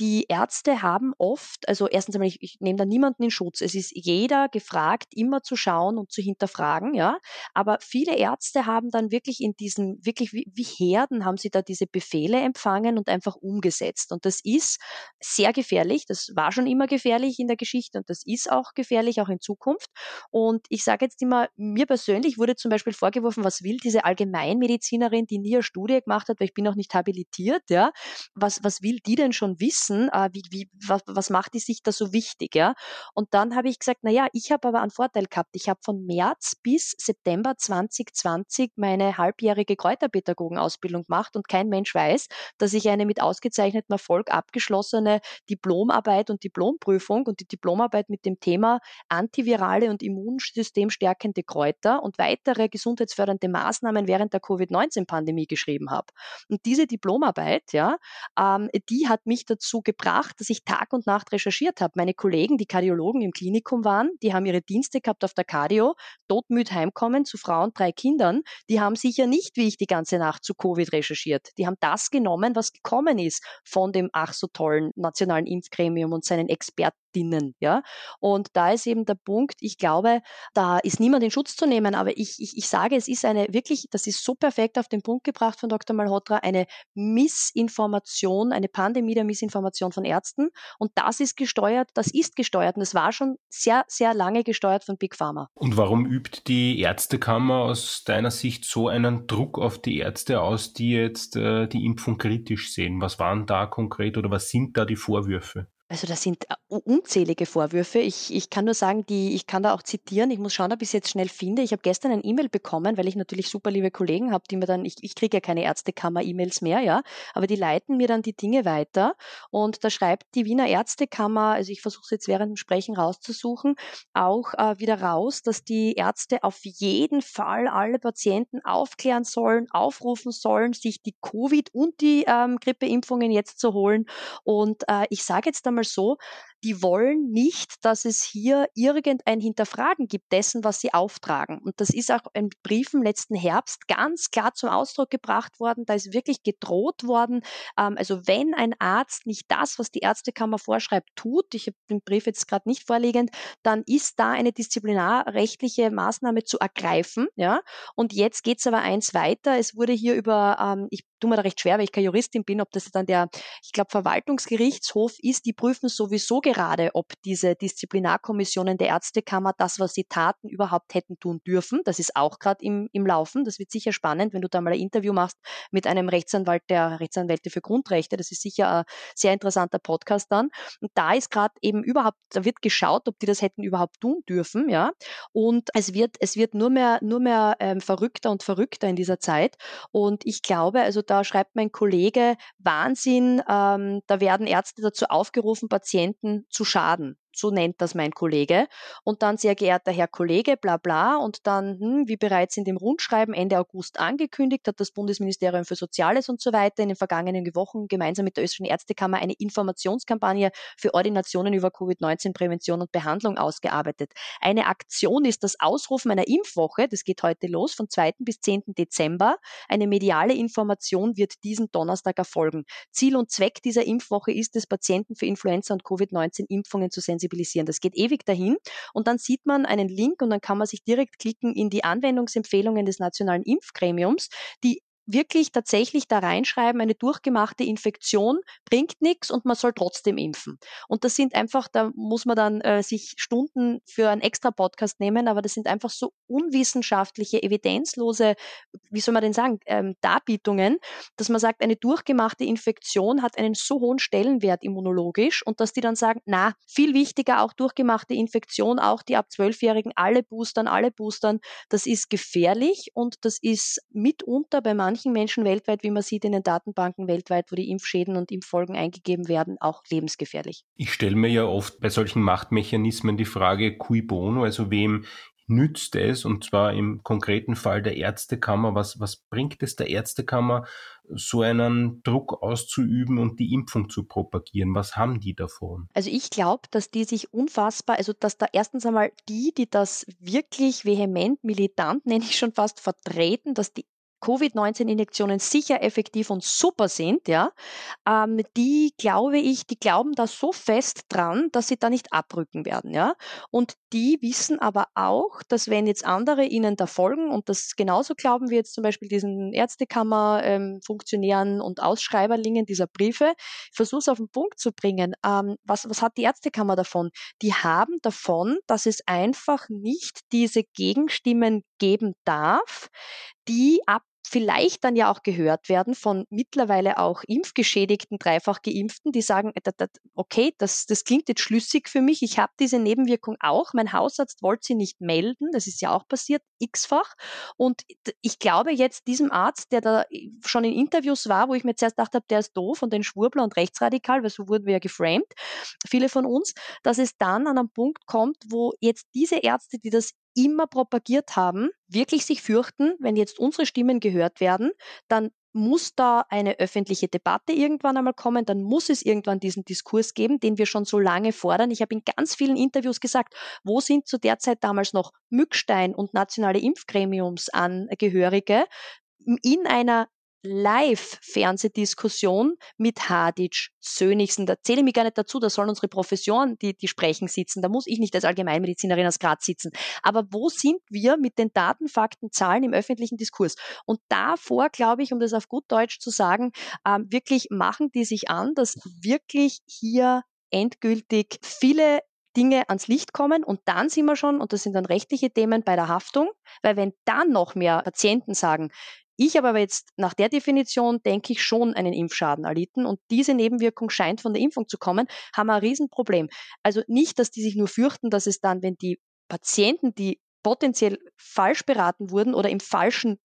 [SPEAKER 1] die Ärzte haben oft, also erstens einmal, ich, ich nehme da niemanden in Schutz. Es ist jeder gefragt, immer zu schauen und zu hinterfragen, ja. Aber viele Ärzte haben dann wirklich in diesen, wirklich wie, wie Herden haben sie da diese Befehle empfangen und einfach umgesetzt. Und das ist sehr gefährlich. Das war schon immer gefährlich in der Geschichte und das ist auch gefährlich, auch in Zukunft. Und ich sage jetzt immer, mir persönlich wurde zum Beispiel vorgeworfen, was will diese Allgemeinmedizinerin, die nie eine Studie gemacht hat, weil ich bin auch nicht habilitiert, ja. Was, was will die denn schon wissen? Wissen, äh, wie, wie, was, was macht die sich da so wichtig, ja? Und dann habe ich gesagt, na ja, ich habe aber einen Vorteil gehabt. Ich habe von März bis September 2020 meine halbjährige Kräuterpädagogenausbildung gemacht und kein Mensch weiß, dass ich eine mit ausgezeichnetem Erfolg abgeschlossene Diplomarbeit und Diplomprüfung und die Diplomarbeit mit dem Thema antivirale und immunsystemstärkende Kräuter und weitere gesundheitsfördernde Maßnahmen während der Covid-19-Pandemie geschrieben habe. Und diese Diplomarbeit, ja, ähm, die hat mich dazu dazu gebracht, dass ich Tag und Nacht recherchiert habe. Meine Kollegen, die Kardiologen im Klinikum waren, die haben ihre Dienste gehabt auf der Cardio, todmüd heimkommen zu Frauen, drei Kindern. Die haben sicher nicht, wie ich die ganze Nacht zu Covid recherchiert. Die haben das genommen, was gekommen ist von dem ach so tollen nationalen Impfgremium und seinen Experten Expertinnen. Ja? Und da ist eben der Punkt, ich glaube, da ist niemand in Schutz zu nehmen, aber ich, ich, ich sage, es ist eine wirklich, das ist so perfekt auf den Punkt gebracht von Dr. Malhotra, eine Missinformation, eine Pandemie der Missinformation von Ärzten. Und das ist gesteuert, das ist gesteuert und es war schon sehr, sehr lange gesteuert von Big Pharma.
[SPEAKER 2] Und warum übt die Ärztekammer aus deiner Sicht so einen Druck auf die Ärzte aus, die jetzt äh, die Impfung kritisch sehen? Was waren da konkret oder was sind da die Vorwürfe?
[SPEAKER 1] Also das sind äh, unzählige Vorwürfe. Ich, ich kann nur sagen, die, ich kann da auch zitieren. Ich muss schauen, ob ich es jetzt schnell finde. Ich habe gestern ein E-Mail bekommen, weil ich natürlich super liebe Kollegen habe, die mir dann, ich, ich kriege ja keine Ärztekammer-E-Mails mehr, ja, aber die leiten mir dann die Dinge weiter. Und da schreibt die Wiener Ärztekammer, also ich versuche es jetzt während dem Sprechen rauszusuchen, auch äh, wieder raus, dass die Ärzte auf jeden Fall alle Patienten aufklären sollen, aufrufen sollen, sich die Covid- und die ähm, Grippeimpfungen jetzt zu holen. Und äh, ich sage jetzt einmal so, die wollen nicht, dass es hier irgendein Hinterfragen gibt dessen, was sie auftragen. Und das ist auch in Briefen letzten Herbst ganz klar zum Ausdruck gebracht worden. Da ist wirklich gedroht worden. Ähm, also wenn ein Arzt nicht das, was die Ärztekammer vorschreibt, tut, ich habe den Brief jetzt gerade nicht vorliegend, dann ist da eine disziplinarrechtliche Maßnahme zu ergreifen. Ja? Und jetzt geht es aber eins weiter. Es wurde hier über, ähm, ich tue mir da recht schwer, weil ich keine Juristin bin, ob das dann der, ich glaube, Verwaltungsgerichtshof ist, die prüfen sowieso gerade, ob diese Disziplinarkommissionen der Ärztekammer das, was sie taten, überhaupt hätten tun dürfen. Das ist auch gerade im, im Laufen. Das wird sicher spannend, wenn du da mal ein Interview machst mit einem Rechtsanwalt der Rechtsanwälte für Grundrechte. Das ist sicher ein sehr interessanter Podcast dann. Und da ist gerade eben überhaupt, da wird geschaut, ob die das hätten überhaupt tun dürfen, ja. Und es wird, es wird nur mehr, nur mehr ähm, verrückter und verrückter in dieser Zeit. Und ich glaube, also da schreibt mein Kollege Wahnsinn, ähm, da werden Ärzte dazu aufgerufen, Patienten zu schaden so nennt das mein Kollege. Und dann, sehr geehrter Herr Kollege, bla bla. Und dann, hm, wie bereits in dem Rundschreiben Ende August angekündigt, hat das Bundesministerium für Soziales und so weiter in den vergangenen Wochen gemeinsam mit der österreichischen Ärztekammer eine Informationskampagne für Ordinationen über Covid-19-Prävention und Behandlung ausgearbeitet. Eine Aktion ist das Ausrufen einer Impfwoche, das geht heute los, von 2. bis 10. Dezember. Eine mediale Information wird diesen Donnerstag erfolgen. Ziel und Zweck dieser Impfwoche ist es, Patienten für Influenza und Covid-19-Impfungen zu sensibilisieren sensibilisieren. Das geht ewig dahin und dann sieht man einen Link und dann kann man sich direkt klicken in die Anwendungsempfehlungen des Nationalen Impfgremiums, die wirklich tatsächlich da reinschreiben, eine durchgemachte Infektion bringt nichts und man soll trotzdem impfen. Und das sind einfach, da muss man dann äh, sich Stunden für einen extra Podcast nehmen, aber das sind einfach so unwissenschaftliche, evidenzlose, wie soll man denn sagen, ähm, Darbietungen, dass man sagt, eine durchgemachte Infektion hat einen so hohen Stellenwert immunologisch und dass die dann sagen, na, viel wichtiger auch durchgemachte Infektion, auch die ab Zwölfjährigen, alle boostern, alle boostern, das ist gefährlich und das ist mitunter bei manchen manchen Menschen weltweit, wie man sieht in den Datenbanken weltweit, wo die Impfschäden und Impffolgen eingegeben werden, auch lebensgefährlich.
[SPEAKER 2] Ich stelle mir ja oft bei solchen Machtmechanismen die Frage, cui bono, also wem nützt es, und zwar im konkreten Fall der Ärztekammer, was, was bringt es der Ärztekammer, so einen Druck auszuüben und die Impfung zu propagieren? Was haben die davon?
[SPEAKER 1] Also ich glaube, dass die sich unfassbar, also dass da erstens einmal die, die das wirklich vehement, militant, nenne ich schon fast, vertreten, dass die Covid-19-Injektionen sicher effektiv und super sind, ja, ähm, die glaube ich, die glauben da so fest dran, dass sie da nicht abrücken werden, ja. Und die wissen aber auch, dass wenn jetzt andere ihnen da folgen und das genauso glauben wie jetzt zum Beispiel diesen Ärztekammer-Funktionären ähm, und Ausschreiberlingen dieser Briefe, ich versuche es auf den Punkt zu bringen. Ähm, was, was hat die Ärztekammer davon? Die haben davon, dass es einfach nicht diese Gegenstimmen geben darf, die ab vielleicht dann ja auch gehört werden von mittlerweile auch impfgeschädigten, dreifach geimpften, die sagen, äh, okay, das, das klingt jetzt schlüssig für mich, ich habe diese Nebenwirkung auch, mein Hausarzt wollte sie nicht melden, das ist ja auch passiert, x-fach. Und ich glaube jetzt diesem Arzt, der da schon in Interviews war, wo ich mir zuerst gedacht habe, der ist doof und ein Schwurbler und rechtsradikal, weil so wurden wir ja geframed, viele von uns, dass es dann an einen Punkt kommt, wo jetzt diese Ärzte, die das immer propagiert haben, wirklich sich fürchten, wenn jetzt unsere Stimmen gehört werden, dann muss da eine öffentliche Debatte irgendwann einmal kommen, dann muss es irgendwann diesen Diskurs geben, den wir schon so lange fordern. Ich habe in ganz vielen Interviews gesagt, wo sind zu der Zeit damals noch Mückstein und nationale Impfgremiumsangehörige in einer Live-Fernsehdiskussion mit Hadic, Sönigsen. Da zähle ich mich gar nicht dazu, da sollen unsere Professoren, die, die sprechen, sitzen. Da muss ich nicht als Allgemeinmedizinerin aus Graz sitzen. Aber wo sind wir mit den Daten, Fakten, Zahlen im öffentlichen Diskurs? Und davor, glaube ich, um das auf gut Deutsch zu sagen, ähm, wirklich machen die sich an, dass wirklich hier endgültig viele Dinge ans Licht kommen und dann sind wir schon, und das sind dann rechtliche Themen bei der Haftung, weil wenn dann noch mehr Patienten sagen, Ich habe aber jetzt nach der Definition, denke ich, schon einen Impfschaden erlitten und diese Nebenwirkung scheint von der Impfung zu kommen, haben wir ein Riesenproblem. Also nicht, dass die sich nur fürchten, dass es dann, wenn die Patienten, die potenziell falsch beraten wurden oder im falschen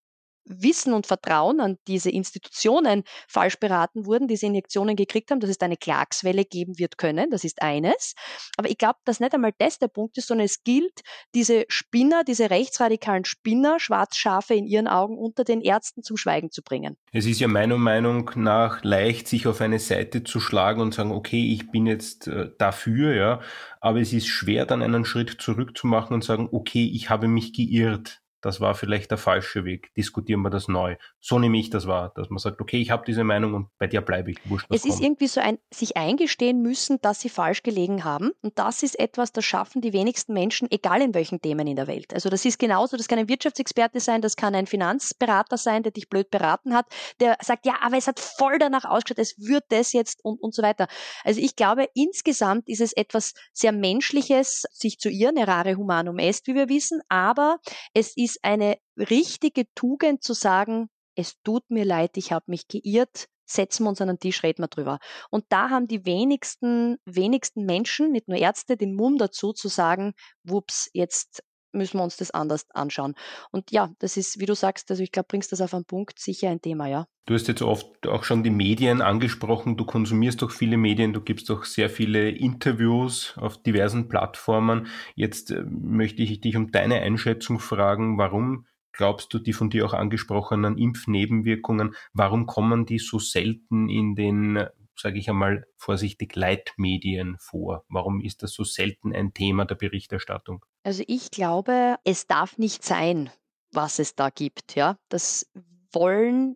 [SPEAKER 1] Wissen und Vertrauen an diese Institutionen falsch beraten wurden, diese Injektionen gekriegt haben, dass es eine Klagswelle geben wird können. Das ist eines. Aber ich glaube, dass nicht einmal das der Punkt ist, sondern es gilt, diese Spinner, diese rechtsradikalen Spinner, Schwarzschafe in ihren Augen unter den Ärzten zum Schweigen zu bringen.
[SPEAKER 2] Es ist ja meiner Meinung nach leicht, sich auf eine Seite zu schlagen und sagen, okay, ich bin jetzt äh, dafür, ja. Aber es ist schwer, dann einen Schritt zurück zu machen und sagen, okay, ich habe mich geirrt das war vielleicht der falsche Weg. Diskutieren wir das neu. So nehme ich das wahr, dass man sagt, okay, ich habe diese Meinung und bei dir bleibe ich.
[SPEAKER 1] Wurscht, es kommt. ist irgendwie so ein sich eingestehen müssen, dass sie falsch gelegen haben. Und das ist etwas, das schaffen die wenigsten Menschen, egal in welchen Themen in der Welt. Also das ist genauso, das kann ein Wirtschaftsexperte sein, das kann ein Finanzberater sein, der dich blöd beraten hat, der sagt, ja, aber es hat voll danach ausgeschaut, es wird das jetzt und, und so weiter. Also ich glaube, insgesamt ist es etwas sehr Menschliches, sich zu irren, errare humanum est, wie wir wissen, aber es ist ist eine richtige Tugend zu sagen, es tut mir leid, ich habe mich geirrt, setzen wir uns an den Tisch, reden wir drüber. Und da haben die wenigsten, wenigsten Menschen, nicht nur Ärzte, den Mumm dazu zu sagen, wups, jetzt müssen wir uns das anders anschauen. Und ja, das ist, wie du sagst, also ich glaube, bringst das auf einen Punkt, sicher ein Thema, ja.
[SPEAKER 2] Du hast jetzt oft auch schon die Medien angesprochen. Du konsumierst doch viele Medien, du gibst doch sehr viele Interviews auf diversen Plattformen. Jetzt äh, möchte ich dich um deine Einschätzung fragen. Warum glaubst du die von dir auch angesprochenen Impfnebenwirkungen, warum kommen die so selten in den sage ich einmal vorsichtig, Leitmedien vor? Warum ist das so selten ein Thema der Berichterstattung?
[SPEAKER 1] Also ich glaube, es darf nicht sein, was es da gibt. Ja, das wollen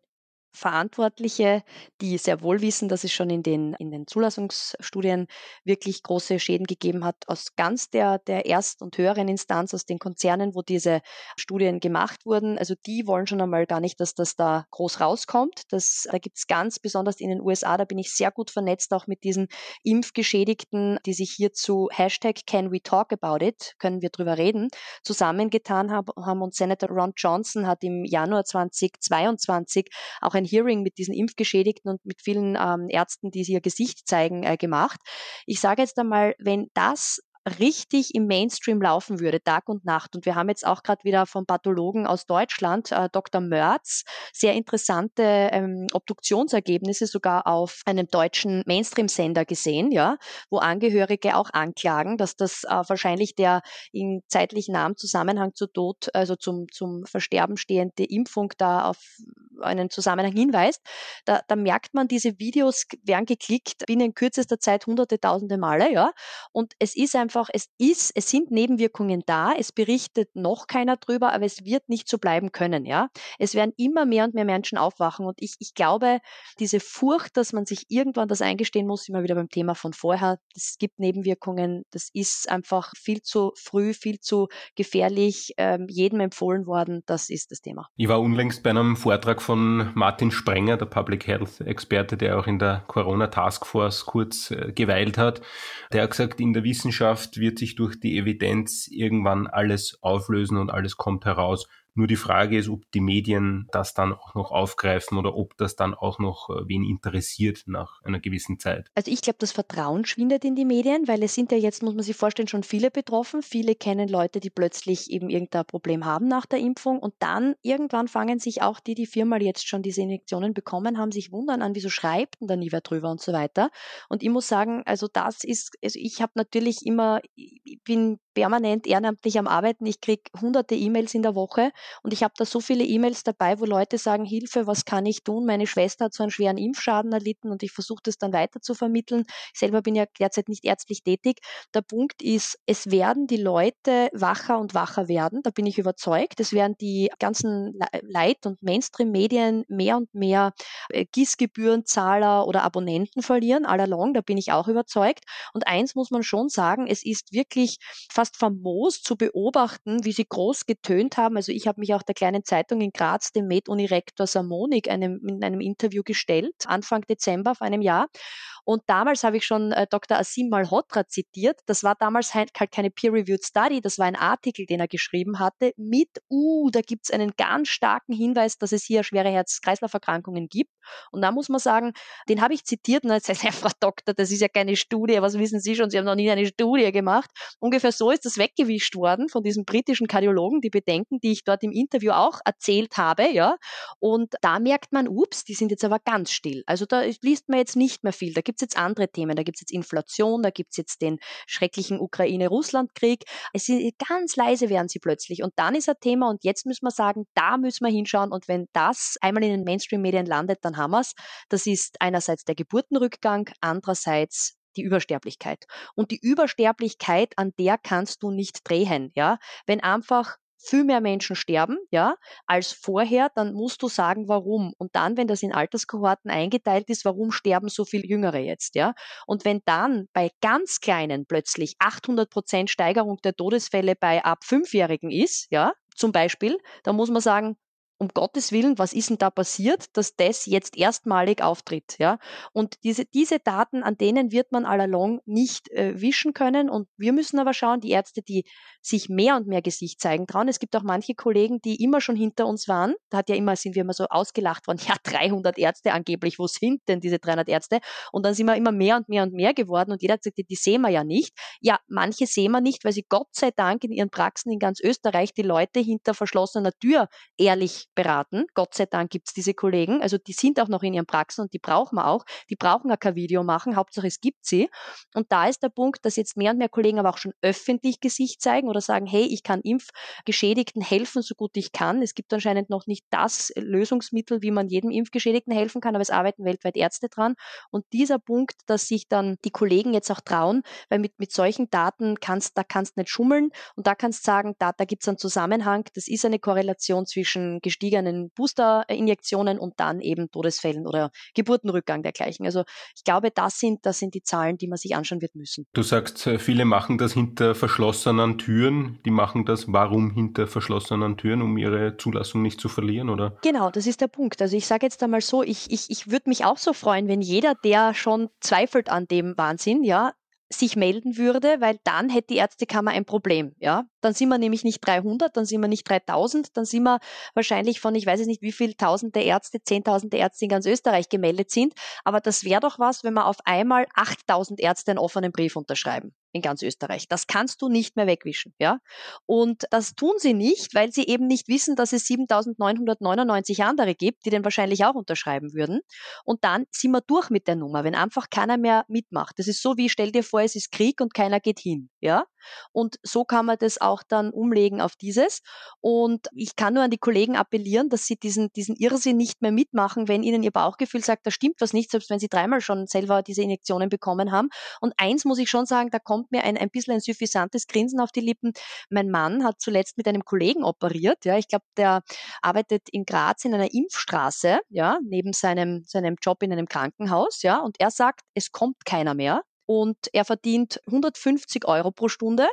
[SPEAKER 1] Verantwortliche, die sehr wohl wissen, dass es schon in den, in den Zulassungsstudien wirklich große Schäden gegeben hat, aus ganz der, der erst- und höheren Instanz, aus den Konzernen, wo diese Studien gemacht wurden. Also die wollen schon einmal gar nicht, dass das da groß rauskommt. Das, da gibt es ganz besonders in den USA, da bin ich sehr gut vernetzt, auch mit diesen Impfgeschädigten, die sich hierzu Hashtag Can We Talk About It, können wir drüber reden, zusammengetan haben. Und Senator Ron Johnson hat im Januar 2022 auch ein ein Hearing mit diesen Impfgeschädigten und mit vielen ähm, Ärzten, die ihr Gesicht zeigen, äh, gemacht. Ich sage jetzt einmal, wenn das richtig im Mainstream laufen würde, Tag und Nacht. Und wir haben jetzt auch gerade wieder vom Pathologen aus Deutschland, äh, Dr. Mörz, sehr interessante ähm, Obduktionsergebnisse sogar auf einem deutschen Mainstream-Sender gesehen, ja, wo Angehörige auch anklagen, dass das äh, wahrscheinlich der in zeitlich nahen Zusammenhang zu Tod, also zum, zum Versterben stehende Impfung da auf einen Zusammenhang hinweist. Da, da merkt man, diese Videos werden geklickt binnen kürzester Zeit hunderte, tausende Male, ja. Und es ist einfach es ist, es sind Nebenwirkungen da, es berichtet noch keiner drüber, aber es wird nicht so bleiben können, ja. Es werden immer mehr und mehr Menschen aufwachen und ich, ich glaube, diese Furcht, dass man sich irgendwann das eingestehen muss, immer wieder beim Thema von vorher, es gibt Nebenwirkungen, das ist einfach viel zu früh, viel zu gefährlich, ähm, jedem empfohlen worden, das ist das Thema.
[SPEAKER 2] Ich war unlängst bei einem Vortrag von Martin Sprenger, der Public Health Experte, der auch in der Corona Taskforce kurz äh, geweilt hat. Der hat gesagt, in der Wissenschaft wird sich durch die Evidenz irgendwann alles auflösen und alles kommt heraus. Nur die Frage ist, ob die Medien das dann auch noch aufgreifen oder ob das dann auch noch äh, wen interessiert nach einer gewissen Zeit.
[SPEAKER 1] Also ich glaube, das Vertrauen schwindet in die Medien, weil es sind ja jetzt, muss man sich vorstellen, schon viele betroffen. Viele kennen Leute, die plötzlich eben irgendein Problem haben nach der Impfung und dann irgendwann fangen sich auch die, die viermal jetzt schon diese Injektionen bekommen haben, sich wundern an, wieso schreibt denn da nie wer drüber und so weiter. Und ich muss sagen, also das ist, also ich habe natürlich immer, ich bin permanent ehrenamtlich am Arbeiten. Ich kriege hunderte E-Mails in der Woche und ich habe da so viele E-Mails dabei, wo Leute sagen, Hilfe, was kann ich tun? Meine Schwester hat so einen schweren Impfschaden erlitten und ich versuche das dann weiter zu vermitteln. Ich selber bin ja derzeit nicht ärztlich tätig. Der Punkt ist, es werden die Leute wacher und wacher werden. Da bin ich überzeugt. Es werden die ganzen Leit- und Mainstream-Medien mehr und mehr äh, Gießgebührenzahler oder Abonnenten verlieren, all along. Da bin ich auch überzeugt. Und eins muss man schon sagen, es ist wirklich fast fast famos zu beobachten, wie sie groß getönt haben. Also ich habe mich auch der kleinen Zeitung in Graz, dem Med-Unirektor Samonik, einem, in einem Interview gestellt, Anfang Dezember vor einem Jahr. Und damals habe ich schon äh, Dr. Asim Malhotra zitiert. Das war damals halt keine Peer-Reviewed Study, das war ein Artikel, den er geschrieben hatte mit, uh, da gibt es einen ganz starken Hinweis, dass es hier schwere Herz-Kreislauf-Erkrankungen gibt. Und da muss man sagen, den habe ich zitiert und dann sagt er, Frau Doktor, das ist ja keine Studie, was wissen Sie schon, Sie haben noch nie eine Studie gemacht. Ungefähr so ist das weggewischt worden von diesem britischen Kardiologen, die Bedenken, die ich dort im Interview auch erzählt habe, ja. Und da merkt man, ups, die sind jetzt aber ganz still. Also da liest man jetzt nicht mehr viel. Da gibt es jetzt andere Themen, da gibt es jetzt Inflation, da gibt es jetzt den schrecklichen Ukraine-Russland-Krieg. Es sind ganz leise werden sie plötzlich. Und dann ist ein Thema und jetzt müssen wir sagen, da müssen wir hinschauen. Und wenn das einmal in den Mainstream-Medien landet, dann haben wir es. Das ist einerseits der Geburtenrückgang, andererseits die Übersterblichkeit. Und die Übersterblichkeit, an der kannst du nicht drehen, ja. Wenn einfach viel mehr Menschen sterben, ja, als vorher, dann musst du sagen, warum. Und dann, wenn das in Alterskohorten eingeteilt ist, warum sterben so viel Jüngere jetzt, ja? Und wenn dann bei ganz kleinen plötzlich 800 Prozent Steigerung der Todesfälle bei ab Fünfjährigen ist, ja, zum Beispiel, dann muss man sagen, um Gottes Willen, was ist denn da passiert, dass das jetzt erstmalig auftritt, ja? Und diese, diese Daten, an denen wird man all along nicht äh, wischen können. Und wir müssen aber schauen, die Ärzte, die sich mehr und mehr Gesicht zeigen trauen. Es gibt auch manche Kollegen, die immer schon hinter uns waren. Da hat ja immer, sind wir immer so ausgelacht worden, ja, 300 Ärzte angeblich, wo sind denn diese 300 Ärzte? Und dann sind wir immer mehr und mehr und mehr geworden und jeder hat gesagt, die sehen wir ja nicht. Ja, manche sehen wir nicht, weil sie Gott sei Dank in ihren Praxen in ganz Österreich die Leute hinter verschlossener Tür ehrlich beraten. Gott sei Dank gibt es diese Kollegen. Also die sind auch noch in ihren Praxen und die brauchen wir auch. Die brauchen auch kein Video machen. Hauptsache es gibt sie. Und da ist der Punkt, dass jetzt mehr und mehr Kollegen aber auch schon öffentlich Gesicht zeigen oder sagen, hey, ich kann Impfgeschädigten helfen, so gut ich kann. Es gibt anscheinend noch nicht das Lösungsmittel, wie man jedem Impfgeschädigten helfen kann, aber es arbeiten weltweit Ärzte dran. Und dieser Punkt, dass sich dann die Kollegen jetzt auch trauen, weil mit, mit solchen Daten kannst, da kannst nicht schummeln und da kannst sagen, da, da gibt es einen Zusammenhang, das ist eine Korrelation zwischen gestiegenen Boosterinjektionen und dann eben Todesfällen oder Geburtenrückgang dergleichen. Also ich glaube, das sind, das sind die Zahlen, die man sich anschauen wird müssen.
[SPEAKER 2] Du sagst, äh, viele machen das hinter verschlossenen Türen. Die machen das warum hinter verschlossenen Türen, um ihre Zulassung nicht zu verlieren, oder?
[SPEAKER 1] Genau, das ist der Punkt. Also ich sage jetzt einmal so, ich, ich, ich würde mich auch so freuen, wenn jeder, der schon zweifelt an dem Wahnsinn, ja, sich melden würde, weil dann hätte die Ärztekammer ein Problem. Ja? Dann sind wir nämlich nicht 300, dann sind wir nicht 3000, dann sind wir wahrscheinlich von, ich weiß es nicht, wie viel tausende Ärzte, zehntausende Ärzte in ganz Österreich gemeldet sind. Aber das wäre doch was, wenn wir auf einmal 8000 Ärzte einen offenen Brief unterschreiben in ganz Österreich. Das kannst du nicht mehr wegwischen, ja. Und das tun sie nicht, weil sie eben nicht wissen, dass es 7.999 andere gibt, die den wahrscheinlich auch unterschreiben würden. Und dann sind wir durch mit der Nummer, wenn einfach keiner mehr mitmacht. Das ist so wie, stell dir vor, es ist Krieg und keiner geht hin, ja. Und so kann man das auch dann umlegen auf dieses. Und ich kann nur an die Kollegen appellieren, dass sie diesen, diesen Irrsinn nicht mehr mitmachen, wenn ihnen ihr Bauchgefühl sagt, da stimmt was nicht, selbst wenn sie dreimal schon selber diese Injektionen bekommen haben. Und eins muss ich schon sagen, da kommt mir ein, ein bisschen ein suffisantes Grinsen auf die Lippen. Mein Mann hat zuletzt mit einem Kollegen operiert. Ja, ich glaube, der arbeitet in Graz in einer Impfstraße, ja, neben seinem, seinem Job in einem Krankenhaus, ja, und er sagt, es kommt keiner mehr und er verdient 150 Euro pro Stunde.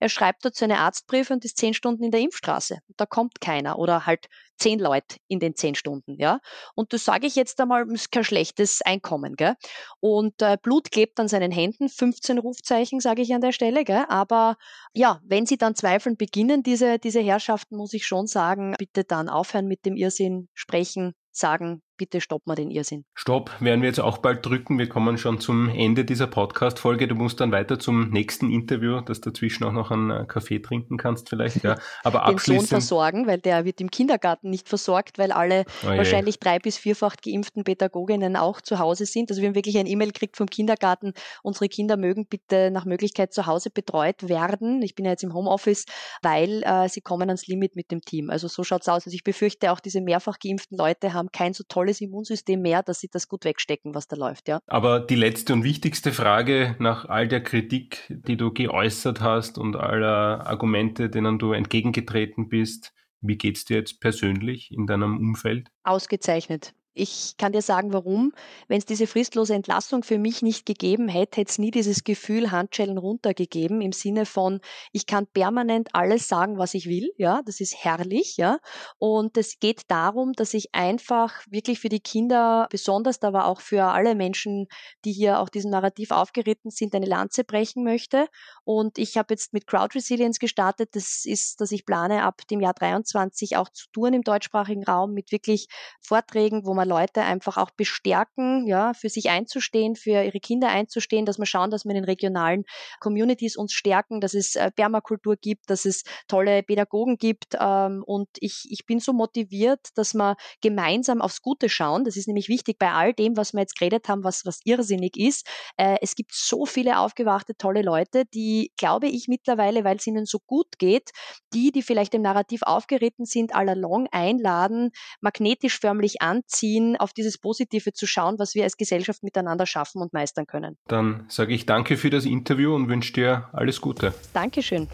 [SPEAKER 1] Er schreibt dort seine Arztbriefe und ist zehn Stunden in der Impfstraße. Da kommt keiner oder halt zehn Leute in den zehn Stunden, ja. Und das sage ich jetzt einmal, ist kein schlechtes Einkommen, gell. Und äh, Blut klebt an seinen Händen, 15 Rufzeichen sage ich an der Stelle, gell. Aber ja, wenn sie dann zweifeln beginnen, diese, diese Herrschaften, muss ich schon sagen, bitte dann aufhören mit dem Irrsinn, sprechen, sagen, bitte stopp mal den Irrsinn.
[SPEAKER 2] Stopp, werden wir jetzt auch bald drücken. Wir kommen schon zum Ende dieser Podcast-Folge. Du musst dann weiter zum nächsten Interview, dass du dazwischen auch noch einen äh, Kaffee trinken kannst vielleicht. Ja.
[SPEAKER 1] Aber den abschließend... Sohn versorgen, weil der wird im Kindergarten nicht versorgt, weil alle oh wahrscheinlich drei- bis vierfach geimpften Pädagoginnen auch zu Hause sind. Also wir haben wirklich ein E-Mail gekriegt vom Kindergarten, unsere Kinder mögen bitte nach Möglichkeit zu Hause betreut werden. Ich bin ja jetzt im Homeoffice, weil äh, sie kommen ans Limit mit dem Team. Also so schaut es aus. Also ich befürchte auch, diese mehrfach geimpften Leute haben kein so tolles tolles Immunsystem mehr, dass sie das gut wegstecken, was da läuft, ja.
[SPEAKER 2] Aber die letzte und wichtigste Frage nach all der Kritik, die du geäußert hast und aller Argumente, denen du entgegengetreten bist, wie geht's dir jetzt persönlich in deinem Umfeld?
[SPEAKER 1] Ausgezeichnet. Ich kann dir sagen, warum. Wenn es diese fristlose Entlassung für mich nicht gegeben hätte, hätte es nie dieses Gefühl Handschellen runtergegeben im Sinne von, ich kann permanent alles sagen, was ich will. Ja, das ist herrlich. Ja, und es geht darum, dass ich einfach wirklich für die Kinder besonders, aber auch für alle Menschen, die hier auch diesem Narrativ aufgeritten sind, eine Lanze brechen möchte. Und ich habe jetzt mit Crowd Resilience gestartet. Das ist, dass ich plane, ab dem Jahr 23 auch zu touren im deutschsprachigen Raum mit wirklich Vorträgen, wo man wir Leute einfach auch bestärken, ja, für sich einzustehen, für ihre Kinder einzustehen, dass wir schauen, dass wir in den regionalen Communities uns stärken, dass es äh, Permakultur gibt, dass es tolle Pädagogen gibt. Ähm, und ich, ich bin so motiviert, dass wir gemeinsam aufs Gute schauen. Das ist nämlich wichtig bei all dem, was wir jetzt geredet haben, was, was irrsinnig ist. Äh, es gibt so viele aufgewachte, tolle Leute, die, glaube ich, mittlerweile, weil es ihnen so gut geht, die, die vielleicht im Narrativ aufgeritten sind, all along einladen, magnetisch förmlich anziehen, ziehen, auf dieses Positive zu schauen, was wir als Gesellschaft miteinander schaffen und meistern können.
[SPEAKER 2] Dann sage ich danke für das Interview und wünsche dir alles Gute.
[SPEAKER 1] Dankeschön.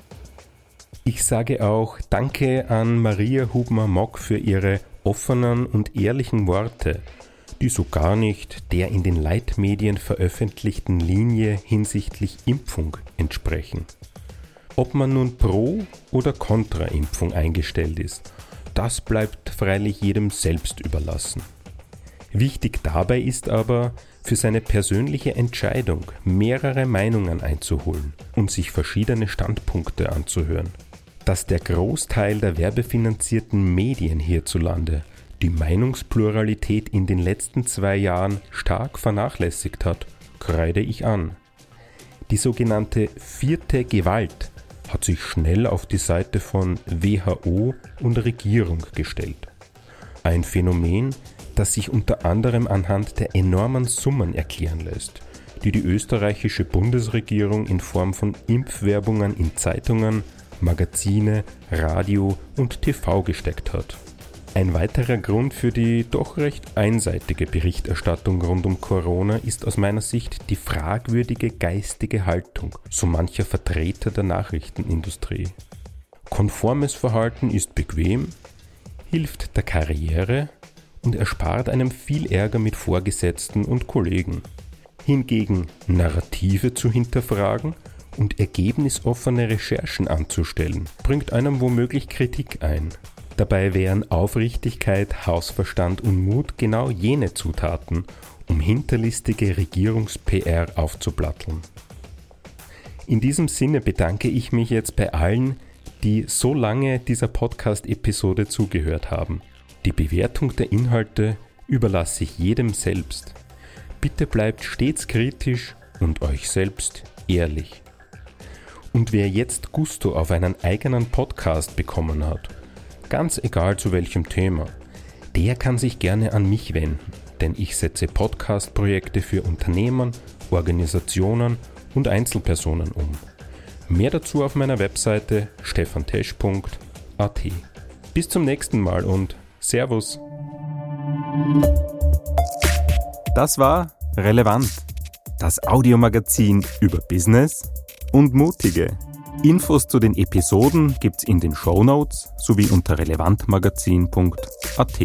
[SPEAKER 2] Ich sage auch Danke an Maria Hubmer-Mock für ihre offenen und ehrlichen Worte, die so gar nicht der in den Leitmedien veröffentlichten Linie hinsichtlich Impfung entsprechen. Ob man nun pro oder kontra Impfung eingestellt ist, das bleibt freilich jedem selbst überlassen. Wichtig dabei ist aber, für seine persönliche Entscheidung mehrere Meinungen einzuholen und sich verschiedene Standpunkte anzuhören. Dass der Großteil der werbefinanzierten Medien hierzulande die Meinungspluralität in den letzten zwei Jahren stark vernachlässigt hat, kreide ich an. Die sogenannte vierte Gewalt hat sich schnell auf die Seite von WHO und Regierung gestellt. Ein Phänomen, das sich unter anderem anhand der enormen Summen erklären lässt, die die österreichische Bundesregierung in Form von Impfwerbungen in Zeitungen, Magazine, Radio und TV gesteckt hat. Ein weiterer Grund für die doch recht einseitige Berichterstattung rund um Corona ist aus meiner Sicht die fragwürdige geistige Haltung so mancher Vertreter der Nachrichtenindustrie. Konformes Verhalten ist bequem, hilft der Karriere und erspart einem viel Ärger mit Vorgesetzten und Kollegen. Hingegen Narrative zu hinterfragen und ergebnisoffene Recherchen anzustellen, bringt einem womöglich Kritik ein. Dabei wären Aufrichtigkeit, Hausverstand und Mut genau jene Zutaten, um hinterlistige Regierungs-PR aufzuplatteln. In diesem Sinne bedanke ich mich jetzt bei allen, die so lange dieser Podcast-Episode zugehört haben. Die Bewertung der Inhalte überlasse ich jedem selbst. Bitte bleibt stets kritisch und euch selbst ehrlich. Und wer jetzt Gusto auf einen eigenen Podcast bekommen hat, ganz egal zu welchem Thema, der kann sich gerne an mich wenden, denn ich setze Podcast-Projekte für Unternehmen, Organisationen und Einzelpersonen um. Mehr dazu auf meiner Webseite stefantesch.at. Bis zum nächsten Mal und Servus. Das war Relevant, das Audiomagazin über Business und Mutige. Infos zu den Episoden gibt's in den Show Notes sowie unter relevantmagazin.at.